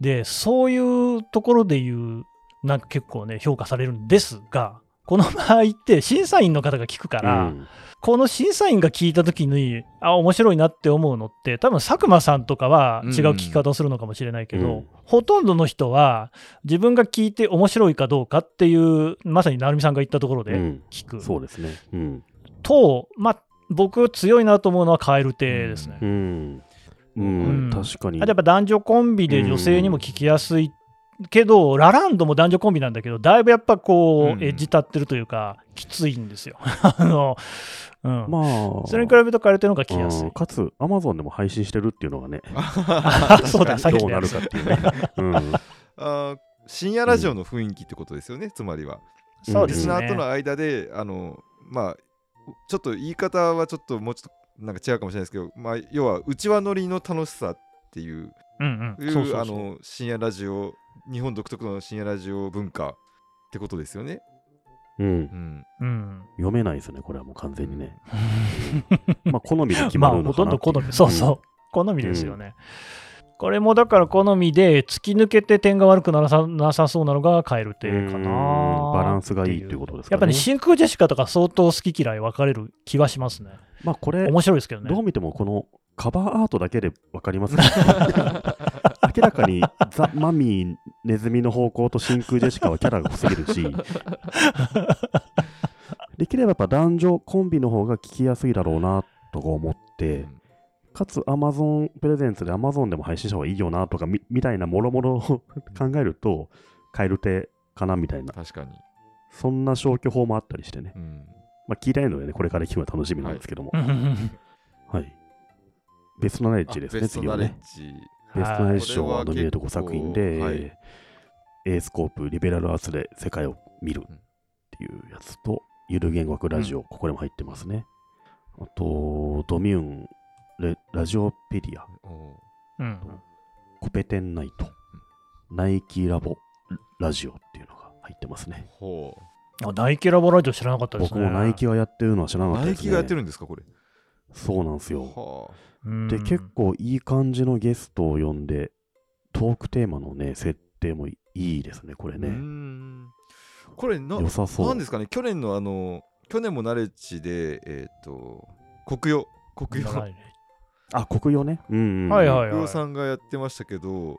で、そういうところで言う、なんか結構ね、評価されるんですが、この場合って審査員の方が聞くかうら、んこの審査員が聞いたときに、あ、面白いなって思うのって、多分佐久間さんとかは違う聞き方をするのかもしれないけど、うんほとんどの人は自分が聞いて面白いかどうかっていう、まさに成美さんが言ったところでうん聞く。そうですね。うん。と、まあ、僕強いなと思うのは蛙亭ですね。うん。ううんん、確かに。あとやっぱ男女コンビで女性にも聞きやすいけど、ラランドも男女コンビなんだけど、だいぶやっぱこう、うんエッジ立ってるというか、きついんですよ。*laughs* あの、うん。まあ、それに比べると蛙亭の方が聞きやすいうん。かつ、アマゾンでも配信してるっていうのがね、あ *laughs* そうだ、さっきどうなるかっていうね。うん。*laughs* あー深夜ラジオの雰囲気ってことですよね、つまりは。そうですね。リスナーとの間で、あの、まあ、ちょっと言い方はちょっともうちょっとなんか違うかもしれないですけど、まあ、要は、うちわ乗りの楽しさっていう、うんうん。いうそうそうそうあの深夜ラジオ、日本独特の深夜ラジオ文化ってことですよね。うんう。ん。うん。読めないですね、これはもう完全にね。まあ、好みで決まあ、まるのほとんかなっていうど好み。そうそう。好みですよね。これもだから好みで突き抜けて点が悪くならさなさそうなのがカエル亭かな。んバランスがいいっていうことですかね。やっぱり、真空ジェシカとか相当好き嫌い分かれる気はしますね。まあこれ、面白いですけどね。どう見てもこのカバーアートだけで分かりますね。*laughs* 明らかにザ・マミー、ネズミの方向と真空ジェシカはキャラが濃すぎるし、できればやっぱ男女コンビの方が聞きやすいだろうなとか思って、かつ Amazon プレゼンツで Amazon でも配信した方がいいよなとかみみたいなもろもろを考えると、カエル手かなみたいな、確かに。そんな消去法もあったりしてね。うん。まあ聞いたいのでね、これから聞くのが楽しみなんですけども。うんうんうんはい。ベストナレッジですね、あベスト次はね。ベストナレッジ賞ははノミネート5作品で、はいえースコープ、リベラルアーツで世界を見るっていうやつと、ゆる言語学ラジオ、ここでも入ってますね。あと、ドミューン、レラジオペディア、おうんコペテンナイト、ナイキラボラジオっていうのが入ってますね。ほあナイキラボラジオ知らなかったですね。僕もナイキがやってるのは知らなう。かったですね。ナイキがやってるんですか、これ？そうなんですよ。はうんで、結構いい感じのゲストを呼んで、トークテーマのね、設定もいいですね、これあ。うーね。んこれな、良さそう。なんですかね、去年のあの、去年もナレッジで、えっ、と、国用、国用、あ、国用ね。うん、うん。はいはい国用さんがやってましたけど、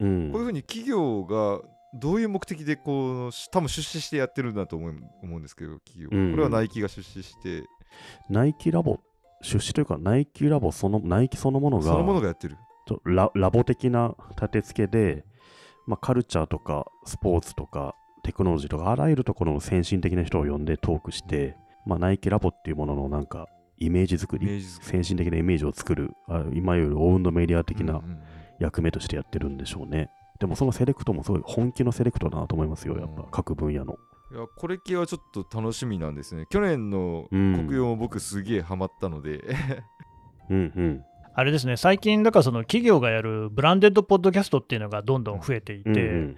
うんこういうふうに企業がどういう目的でこうし多分出資してやってるんだと思う思うんですけど企業、うん。これはナイキが出資して。ナイキラボ、出資というか、ナイキラボその、ナイキそのものが、そのものがやってる。ララボ的な立て付けで、まあ、カルチャーとかスポーツとかテクノロジーとかあらゆるところの先進的な人を呼んでトークして、まあ、ナイキラボっていうもののなんかイメージ作り先進的なイメージを作るあ今よりオウンドメディア的なうんうん。役目としてやってるんでしょうね、でもそのセレクトもすごい本気のセレクトだなと思いますよやっぱうん。各分野の。いやこれ系はちょっと楽しみなんですね。去年のうん国用も僕すげえハマったので、うんうん。あれですね、最近、だからその企業がやるブランデッドポッドキャストっていうのがどんどん増えていて、うんうん。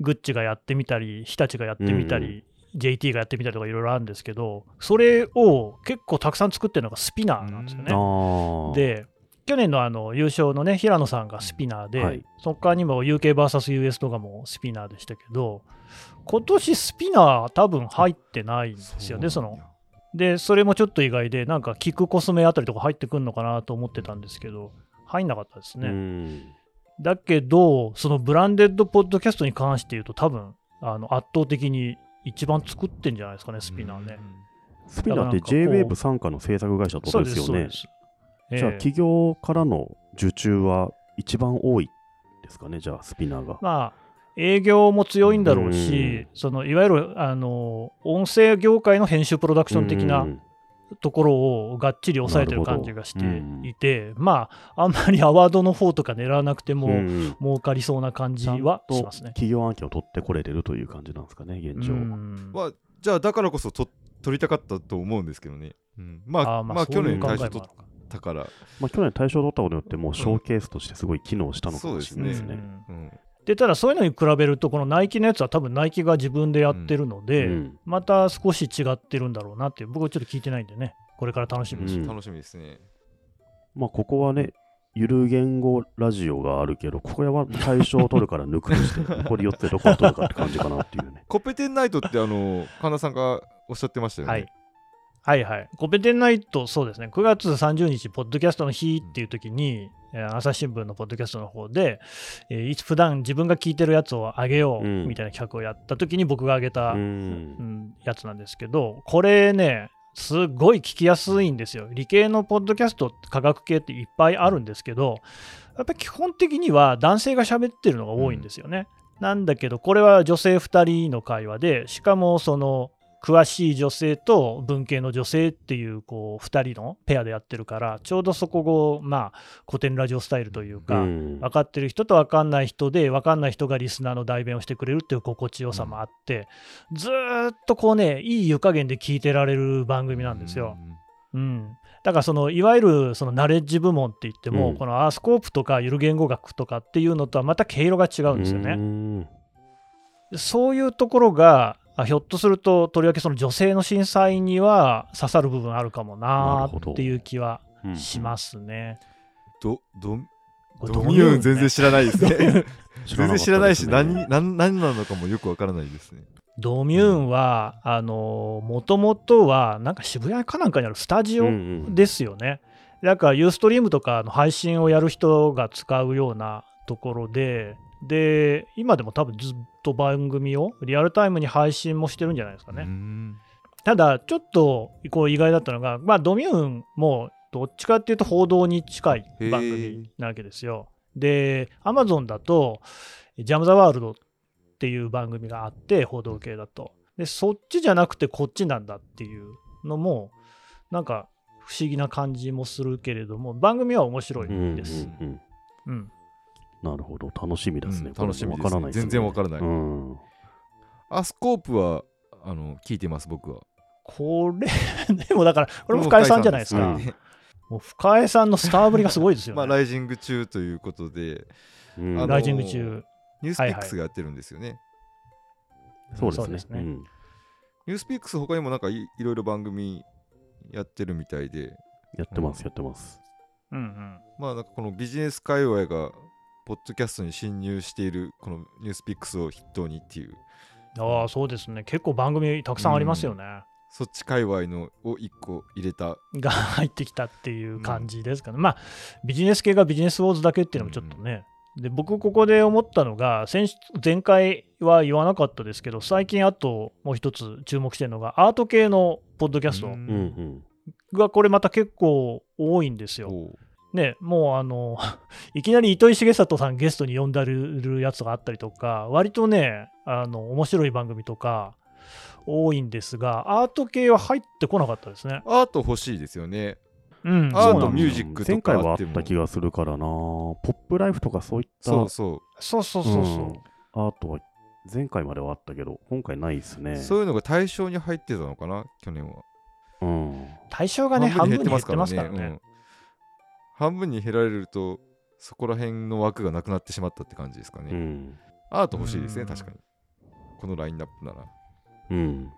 グッチがやってみたり、日立がやってみたり、JT がやってみたりとかいろいろあるんですけど、それを結構たくさん作ってるのがスピナーなんですよね。で、去年のあの優勝のね、平野さんがスピナーで、はいその他にも UK VS US とかもスピナーでしたけど、今年スピナー多分入ってないんですよね、その。で、それもちょっと意外で、なんかキックコスメあたりとか入ってくるのかなと思ってたんですけど、入んなかったですね。うんだけど、そのブランデッドポッドキャストに関して言うと、多分あの圧倒的に一番作ってんじゃないですかね、スピナーね。スピナーって J-Wave 傘下の制作会社ってことですよねじゃあ、ええ企業からの受注は一番多いですかね、じゃあ、スピナーが。まあ、営業も強いんだろうし、うん。そのいわゆるあの音声業界の編集プロダクション的うなん。ところをがっちり抑えてる感じがしていて、まあ、あんまりアワードの方とか狙わなくても、うん。儲かりそうな感じはとしますね。企業案件を取ってこれてるという感じなんですかね、現状。うん。まあ、じゃあだからこそと取りたかったと思うんですけどね、うん、まああーまあ去年対象取っもあるかたから、まあ、去年対象を取ったことによって、もうショーケースとしてすごい機能したのかもしれないですね。でただそういうのに比べるとこのナイキのやつは多分ナイキが自分でやってるので、うんまた少し違ってるんだろうなっていう僕はちょっと聞いてないんでねこれから楽しみです、うん楽しみですね。まあ、ここはね、ゆる言語ラジオがあるけど、これは対象を取るから抜くとして、*laughs* 残り4つでどこを取るかって感じかなっていうね。コペテンナイトってあの神田さんがおっしゃってましたよね。はい。はいはい。コペテンナイト、そうですね、9月30日、ポッドキャストの日っていう時に、えー朝日新聞のポッドキャストの方で、えーいつ普段自分が聞いてるやつをあげよううんみたいな企画をやった時に僕があげた、ううんん。やつなんですけど、これね、すっごい聞きやすいんですよ。理系のポッドキャスト、科学系っていっぱいあるんですけど、やっぱり基本的には男性が喋ってるのが多いんですよね。なんだけど、これは女性2人の会話で、しかもその詳しい女性と文系の女性っていうこう2人のペアでやってるから、ちょうどそこを、まあ、古典ラジオスタイルというか、うん分かってる人と分かんない人で分かんない人がリスナーの代弁をしてくれるっていう心地よさもあって、ずーっとこうねいい湯加減で聞いてられる番組なんですよ。うん、だからそのいわゆるそのナレッジ部門って言っても、うんこのアースコープとかゆる言語学とかっていうのとはまた毛色が違うんですよね。ね。そういうところがあひょっとするととりわけその女性の審査員には刺さる部分あるかもなっていう気はうんしますね。どどこれドミューン全然ね知らない *laughs* ですね。全然知らないし、何何何なのかもよくわからないですね。ドミューンは、あのもともとは、なんか渋谷かなんかにあるスタジオうんうんですよね。だから、ユーストリームとかの配信をやる人が使うようなところで、で、今でも多分ずっと番組をリアルタイムに配信もしてるんじゃないですかうね。んただ、ちょっとこう意外だったのが、まあ、ドミューンもどっちかっていうと報道に近い番組なわけですよ。で、アマゾンだと、ジャム・ザ・ワールドっていう番組があって、報道系だと。で、そっちじゃなくてこっちなんだっていうのも、なんか不思議な感じもするけれども、番組は面白いうんです。うんうんうん。なるほど、楽しみですね。うん楽しみですねこれわからないですね全然わからないうんあ、スコープはあの聞いてます、僕は。これ、*laughs* でもだから、これも深井さんじゃないですか。うんもう深井さんのスターぶりがすごいですよ *laughs* まあ、ね。ライジング中ということで、うんライジング中。ニュースピックスがやってるんですよね。そうですねそうですねうんニュースピックス他にもなんかいいろいろ番組やってるみたいで、やってます、やってます。うんうん。まあなんかこのビジネス界隈がポッドキャストに侵入しているこのニュースピックスを筆頭にっていう、ああ、そうですね。結構番組たくさんありますよね。そっち界隈のを1個入れた。が *laughs* 入ってきたっていう感じですかね。まあ、ビジネス系がビジネスウォーズだけっていうのもちょっとね。で僕、ここで思ったのが先週、前回は言わなかったですけど、最近、あともう一つ注目してるのが、アート系のポッドキャストうんうんうん。が、これまた結構多いんですよ。おうね、もうあの、*laughs* いきなり糸井重里さんゲストに呼んでるやつがあったりとか、割とね、あの面白い番組とか多いんですが、アート系は入ってこなかったですね。アート欲しいですよね。うん、アートミュージックとか前回はあった気がするからな。ポップライフとかそういったそうそそうそうそうそう。うんアートは前回まではあったけど、今回ないですう。ね。そういうのが対象に入ってたのかな、去年は。うん。対象がね、半分に減ってますからね。うん半分に減られると、そこら辺の枠がなくなってしまったって感じですかね。うん。アート欲しいですね、うん確かに。このラインナップなら。うん。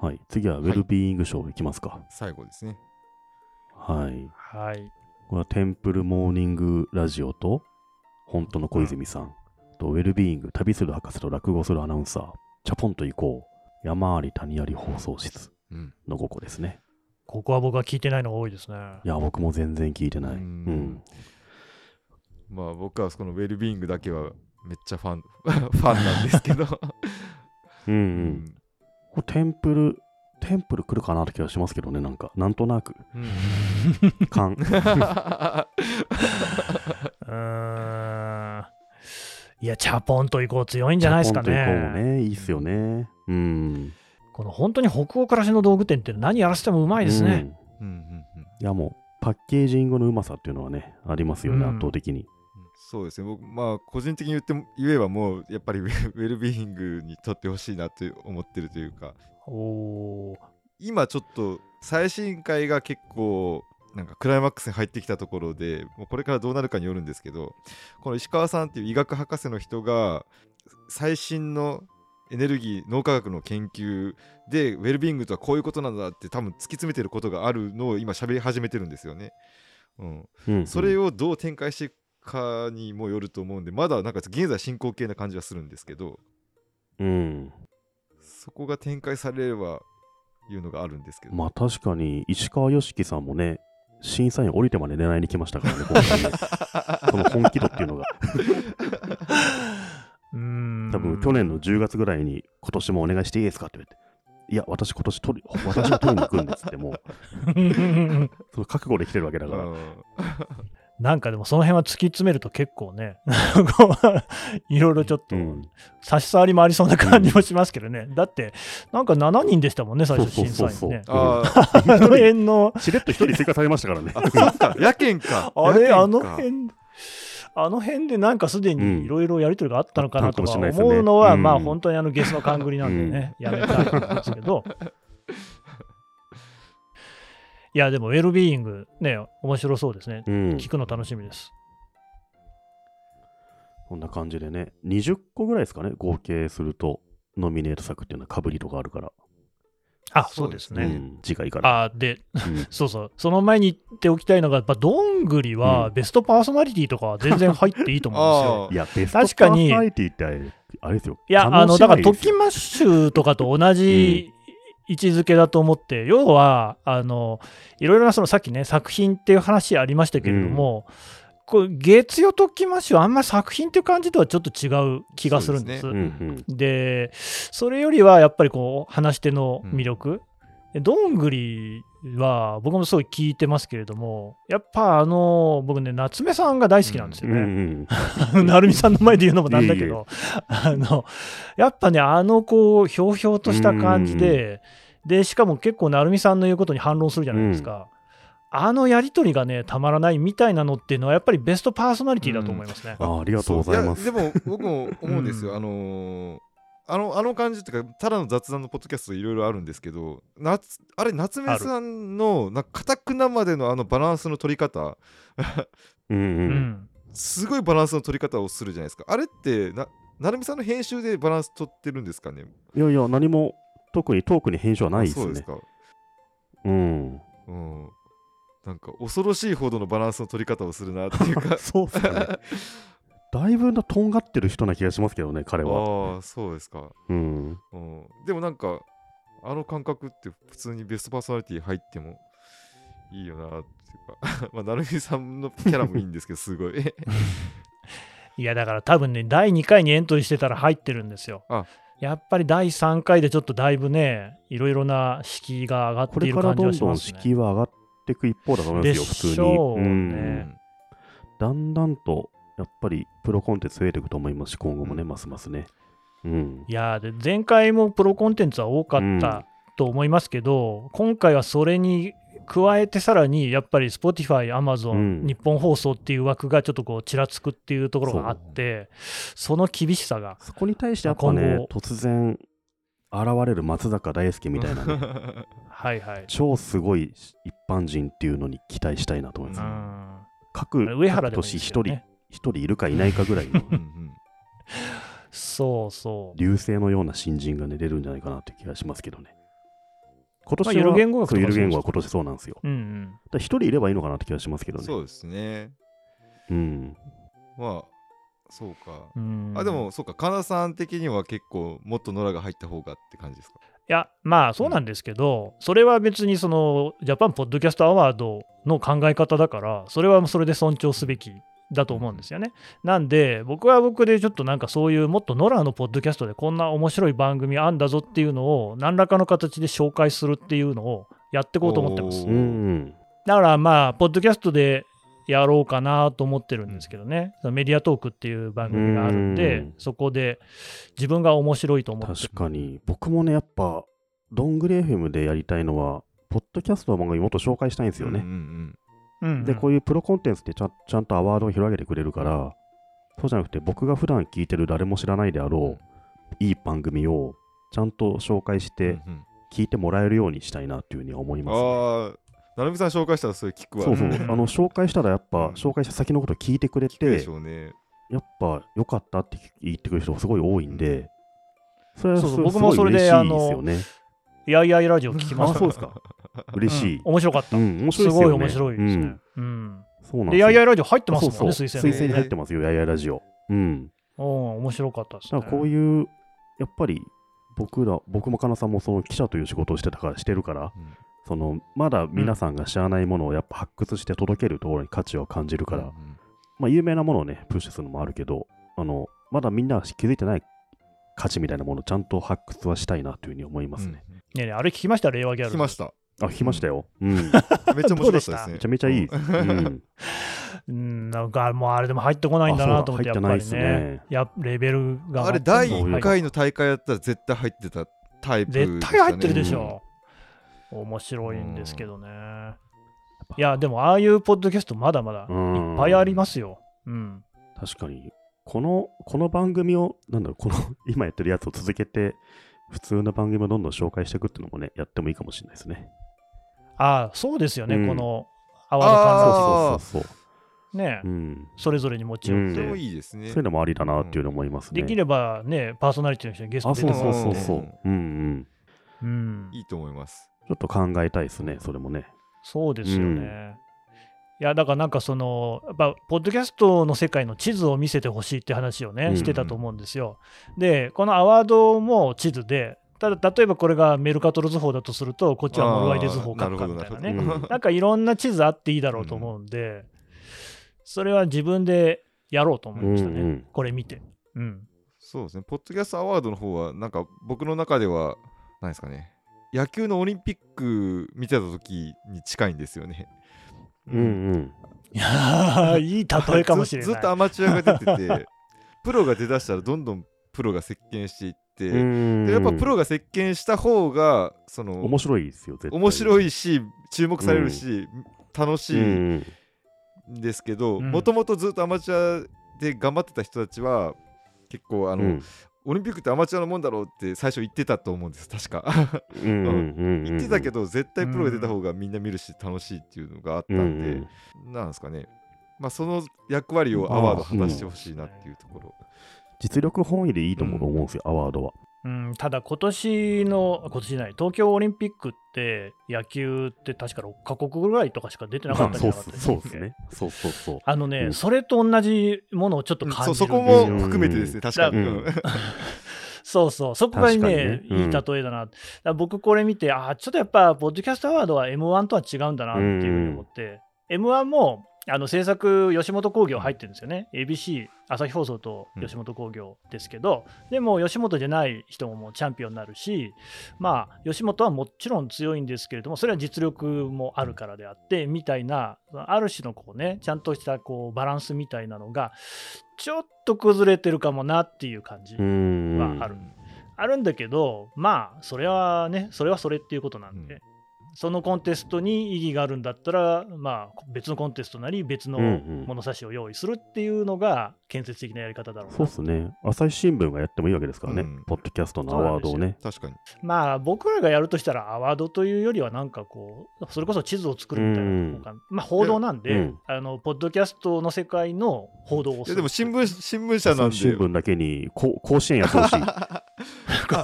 はい。次はウェルビーイングショーいきますか。最後ですね。はい。はい。これはテンプルモーニングラジオと、本当の小泉さん、とウェルビーイング、旅する博士と落語するアナウンサー、チャポンと行こう、山あり谷あり放送室うん。の5個ですね。ここは僕は聞いてないのが多いですね。いや、僕も全然聞いてない。ううんん。まあ僕はこのウェルビーイングだけはめっちゃファン *laughs* ファンなんですけど。うんう。うんこれテンプル、テンプル来るかなって気がしますけどね、なんか、なんとなく、うん感。*laughs* うーん。いや、チャポンと行こう強いんじゃないですかチャポンと行こうね。もね、いいっすよね。うん。この本当に北欧暮らしの道具店って何やらせてもうまいですね。うん。うんうんうんいや、もう、パッケージングのうまさっていうのはね、ありますよね、うん。圧倒的に。そうですね、僕、まあ、個人的に言っても言えば、もう、やっぱりウェルビーイングにとってほしいなと思ってるというか、おー。今ちょっと、最新回が結構、なんかクライマックスに入ってきたところで、もうこれからどうなるかによるんですけど、この石川さんっていう医学博士の人が、最新のエネルギー、脳科学の研究で、ウェルビーイングとはこういうことなんだって、多分突き詰めてることがあるのを今、喋り始めてるんですよね。うん、うんそれをどう展開していくかにもよると思うんで、まだなんか現在進行形な感じはするんですけど、うん。そこが展開されればいうのがあるんですけど、まあ確かに、石川良樹さんもね、審査員降りてまで狙いに来ましたからね、今回ね。*laughs* その本気度っていうのが。多分去年の10月ぐらいに、今年もお願いしていいですかって言われて。いや、私今年取り、私が取りに行くんですって、もう、*laughs* その覚悟で来てるわけだから。うんなんかでもその辺は突き詰めると結構ね、*laughs* いろいろちょっとうん。差し障りもありそうな感じもしますけどね。だって、なんか7人でしたもんね、最初そう審そうそう査員ね。ああの辺の、しれっと一人追加されましたからね。ーあ、そっか、やけんか。あれ、やけんかあの辺、あの辺でなんかすでにいろいろやりとりがあったのかなとか思うのは、うんまあ本当にあのゲスの勘繰りなんでね、やめたいと思うんですけど。*laughs* いや、でもウェルビーイングね、面白そうですね。うん。聞くの楽しみです。こんな感じでね、20個ぐらいですかね、合計すると、ノミネート作っていうのはかぶりとかあるから。あ、そうですね。うん、次回から。あで、うん。*laughs* そうそう、その前に言っておきたいのが、やっぱどんぐりはうん。ベストパーソナリティとかは全然入っていいと思うんですよ。あ *laughs* いや、ベスト確かにパーソナリティってあれ、ですよ。いや、あの、だから、トッキンママッシュとかと同じ位置づけだと思って、要は、あの、いろいろな、そのさっきね、作品っていう話ありましたけれども、これ月曜特訓マッシュはあんまり作品っていう感じとはちょっと違う気がするんです。そううんうん。で、それよりはやっぱりこう、話し手の魅力。でどんぐりは僕もすごい聞いてますけれども、やっぱあの、僕ね、夏目さんが大好きなんですようんね。うん。*laughs* 成美さんの前で言うのもなんだけど、あの、やっぱね、あのこう、ひょうひょうとした感じで、で、しかも結構成美さんの言うことに反論するじゃないですか。あのやりとりがね、たまらないみたいなのっていうのは、やっぱりベストパーソナリティだと思いますね。あありがとうございます。でも僕も思うんですよ、うんあのーあのあの感じっていうかただの雑談のポッドキャストいろいろあるんですけど夏あれ夏目さんのなんか固くなまでのあのバランスの取り方うんう。うんん。すごいバランスの取り方をするじゃないですかあれってな成美さんの編集でバランス取ってるんですかねいやいや、何も、特にトークに編集はないですねそうです。かうん。うんなんか恐ろしいほどのバランスの取り方をするなっていうか *laughs* そうっすね。だいぶなとんがってる人な気がしますけどね、彼は。ああそうですか、うん。うん、でもなんかあの感覚って普通にベストパーソナリティ入ってもいいよなっていうか *laughs* まあ成美さんのキャラもいいんですけどすごい *laughs* いや、だから多分ね、第2回にエントリーしてたら入ってるんですよあ。やっぱり第3回でちょっとだいぶね、いろいろな敷居が上がっている感じがしますどんどん敷ね。居は上がっていく一方だと思いますよ、で普通に。うねん。だんだんと、やっぱりプロコンテンツ増えていくと思いますし、今後もね、ますますね。うん。いやで前回もプロコンテンツは多かったと思いますけど、今回はそれに加えてさらにやっぱり Spotify、Amazon、うん。日本放送っていう枠がちょっとこうちらつくっていうところがあってその厳しさが。そこに対してやっぱね今後、突然現れる松坂大輔みたいなね、*laughs* はいはい、超すごい一般人っていうのに期待したいなと思います。うん、各上原でもいい年一人一人いるかいないかぐらいのそうそう流星のような新人がね出るんじゃないかなって気がしますけどね。今年は、まあゆる言語学ゆる言語はそう今年そうなんですよ。うんうんだから一人いればいいのかなって気がしますけどね。そうですねうん。まあそうか、うん。あでもそうかかなさん的には結構もっとノラが入った方がって感じですか？いや、まあそうなんですけど、それは別にそのジャパンポッドキャストアワードの考え方だから、それはそれで尊重すべきだと思うんですよね。なんで、僕は僕でちょっとなんかそういうもっとノラのポッドキャストでこんな面白い番組あんだぞっていうのを何らかの形で紹介するっていうのをやっていこうと思ってます。だからまあ、ポッドキャストでやろうかなと思ってるんですけどね、そのメディアトークっていう番組があるんうでん、そこで自分が面白いと思って確かに。僕もね、やっぱ、どんぐり FM でやりたいのは、ポッドキャストの番組もっと紹介したいんですよね。うんうんうん。うんで、こういうプロコンテンツってちゃんちゃんとアワードを広げてくれるから、そうじゃなくて、僕が普段聞いてる誰も知らないであろう、いい番組をちゃんと紹介しうんて、うんうん。聞いてもらえるようにしたいなっていうふうには思います、ね。ああ成美さん紹介したらそれ聞くわそうそう、うんあの紹介したらやっぱ、うん紹介した先のことを聞いてくれてし、ょうねやっぱ良かったって言ってくれる人すごい多いんで、それはそうそうす僕もそれですごいやいやいラジオ聞きましたあそうですか。嬉しい。うん面白かった。うん、面す白いですよね。ごい面白いですね。うんうん。そうなんで、やいやいラジオ入ってますもんね、そうそう推薦推薦に入ってますよ、やいやいラジオ。うん。うん、面白かったですね。こういう、やっぱり僕ら、僕もかなさんもその記者という仕事をしてたから、してるから、うんそのまだ皆さんが知らないものをやっぱ発掘して届けるところに価値を感じるから、うんまあ有名なものをね、プッシュするのもあるけど、あの、まだみんなが気づいてない価値みたいなものをちゃんと発掘はしたいなというふうに思いますね。うんねえねえあれ聞きました？令和ギャル。聞きましたあ、聞きましたよ。うん。めめっちゃ面白かったですねちゃめちゃいい。うん。うん、なんかもうあれでも入ってこないんだなと思って、やっぱり入ってないっすね。ねやレベルが上がってあれ第そういう1回の大会やったら絶対入ってたタイプ絶対入ってるでしょ。面白いんですけどね。いや、でもああいうポッドキャストまだまだいっぱいありますよ。うん。確かに、この、この番組を、なんだろう、この *laughs* 今やってるやつを続けて、普通の番組をどんどん紹介していくっていうのもね、やってもいいかもしれないですね。ああ、そうですよね、うんこのアワード関あーそうそうそうそう。係ね、うん。それぞれに持ち寄って、それもいいですねそういうのもありだなっていうの思いますね。できればね、パーソナリティの人にゲストあ、出てそうそうそううんそう。うんうん。うん、いいと思います。ちょっと考えたいですね、それもね。そうですよね。いやだからなんかそのやっぱポッドキャストの世界の地図を見せてほしいって話をね、うんしてたと思うんですよ。でこのアワードも地図でただ例えばこれがメルカトル図法だとするとこっちはモルワイデ図法書くかみたいなね。あーるほど。うん。なんかいろんな地図あっていいだろうと思うんで、それは自分でやろうと思いましたね、うんうん。これ見て。うん、そうですね、ポッドキャストアワードの方は、なんか僕の中では、何ですかね、野球のオリンピック見てた時に近いんですよね。うんうん。いやーいい例えかもしれない。ずずっとアマチュアが出てて、*laughs* プロが出だしたらどんどんプロが席巻していって、うんでやっぱプロが席巻した方が、その面白いですよ、絶対。面白いいし、注目されるし、楽しいうんんですけど、うんもともとずっとアマチュアで頑張ってた人たちは、結構あの、うんオリンピックってアマチュアのもんだろうって最初言ってたと思うんです、確か。うんうんうん言ってたけど、ど、絶対プロが出た方がみんな見るし楽しいっていうのがあったうんんで、うんなんですかね、まあ、その役割をアワード果たしてほしいなっていうところ。実力本位でいいと思うんですよ、アワードは。うん、ただ今年の、今年じゃない、東京オリンピックって野球って確か6カ国ぐらいとかしか出てなかったんじそうっゃなかったすそうですね。そうそうそう。あのね、うん。それと同じものをちょっと感じるそそこも含めてですね、確かに。うん。うん。*laughs* そうそう、そこがね、ね。うん。いい例えだな。だ僕これ見て、ああ、ちょっとやっぱ、ポッドキャストアワードは M1 とは違うんだなっていうふうに思って、M1 もあの制作、吉本興業入ってるんですよね。ABC、朝日放送と吉本興業ですけど、でも吉本じゃない人ももうチャンピオンになるし、まあ、吉本はもちろん強いんですけれども、それは実力もあるからであって、みたいな、ある種のこうね、ちゃんとしたこうバランスみたいなのが、ちょっと崩れてるかもなっていう感じ。うんはあるあるんだけど、まあ、それはね、それはそれっていうことなんで、うんそのコンテストに意義があるんだったら、まあ、別のコンテストなり、別のうんうん物差しを用意するっていうのが、建設的なやり方だろうなそうですね。朝日新聞がやってもいいわけですからね、うんポッドキャストのアワードをね。確かに。まあ、僕らがやるとしたら、アワードというよりは、なんかこう、それこそ地図を作るみたいな方が、まあ、報道なんで、うんあの、ポッドキャストの世界の報道をする。でも新聞新聞社なんで。新聞だけにこ甲子園やってほしい。*laughs*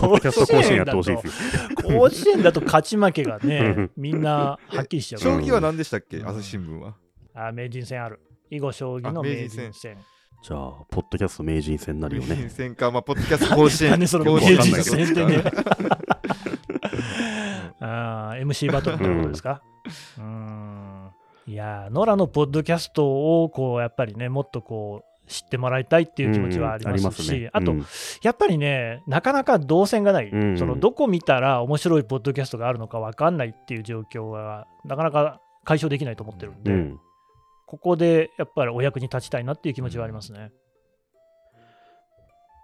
ポッドキャスト甲子園やってほしいですよ。甲子園だと勝ち負けがねうん、みんなはっきりしちゃう将棋は何でしたっけ、うん朝日新聞は。あ名人戦ある。囲碁将棋の名人戦人戦。じゃあ、ポッドキャスト名人戦になるよ名人ね。戦か、まあ、ポッドキャスト甲子園。何その名人戦ってね。あー MC バトルってことですか？うーん。いやー、ノラのポッドキャストをこうやっぱりね、もっとこう知ってもらいたいっていう気持ちはありますし、ねあと、うんやっぱりね、なかなか動線がない、うんそのどこ見たら面白いポッドキャストがあるのか分かんないっていう状況は、なかなか解消できないと思ってるんで、うんここでやっぱりお役に立ちたいなっていう気持ちはありますね。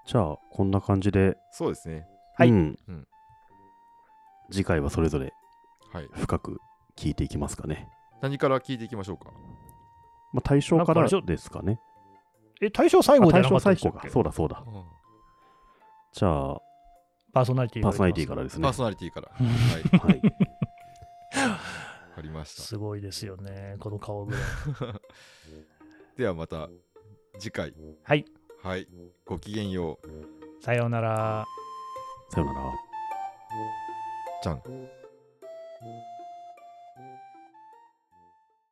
じゃあ、こんな感じで、そうですね。はいうんうん次回はそれぞれはい。深く聞いていきますかね。何から聞いていきましょうか？まあ、対象からですかね。え、対象最後あじゃなか対象最後か。ったでしたっけ？そうだそうだ。じゃあ、はパーソナリティパーソナリティかからですねパー。ソナリティから。はい。はい。わかりました。すごいですよね、この顔ぶれ。*laughs* ではまた次回。はい。はい。ごきげんよう。さようなら。さよなら。じゃん。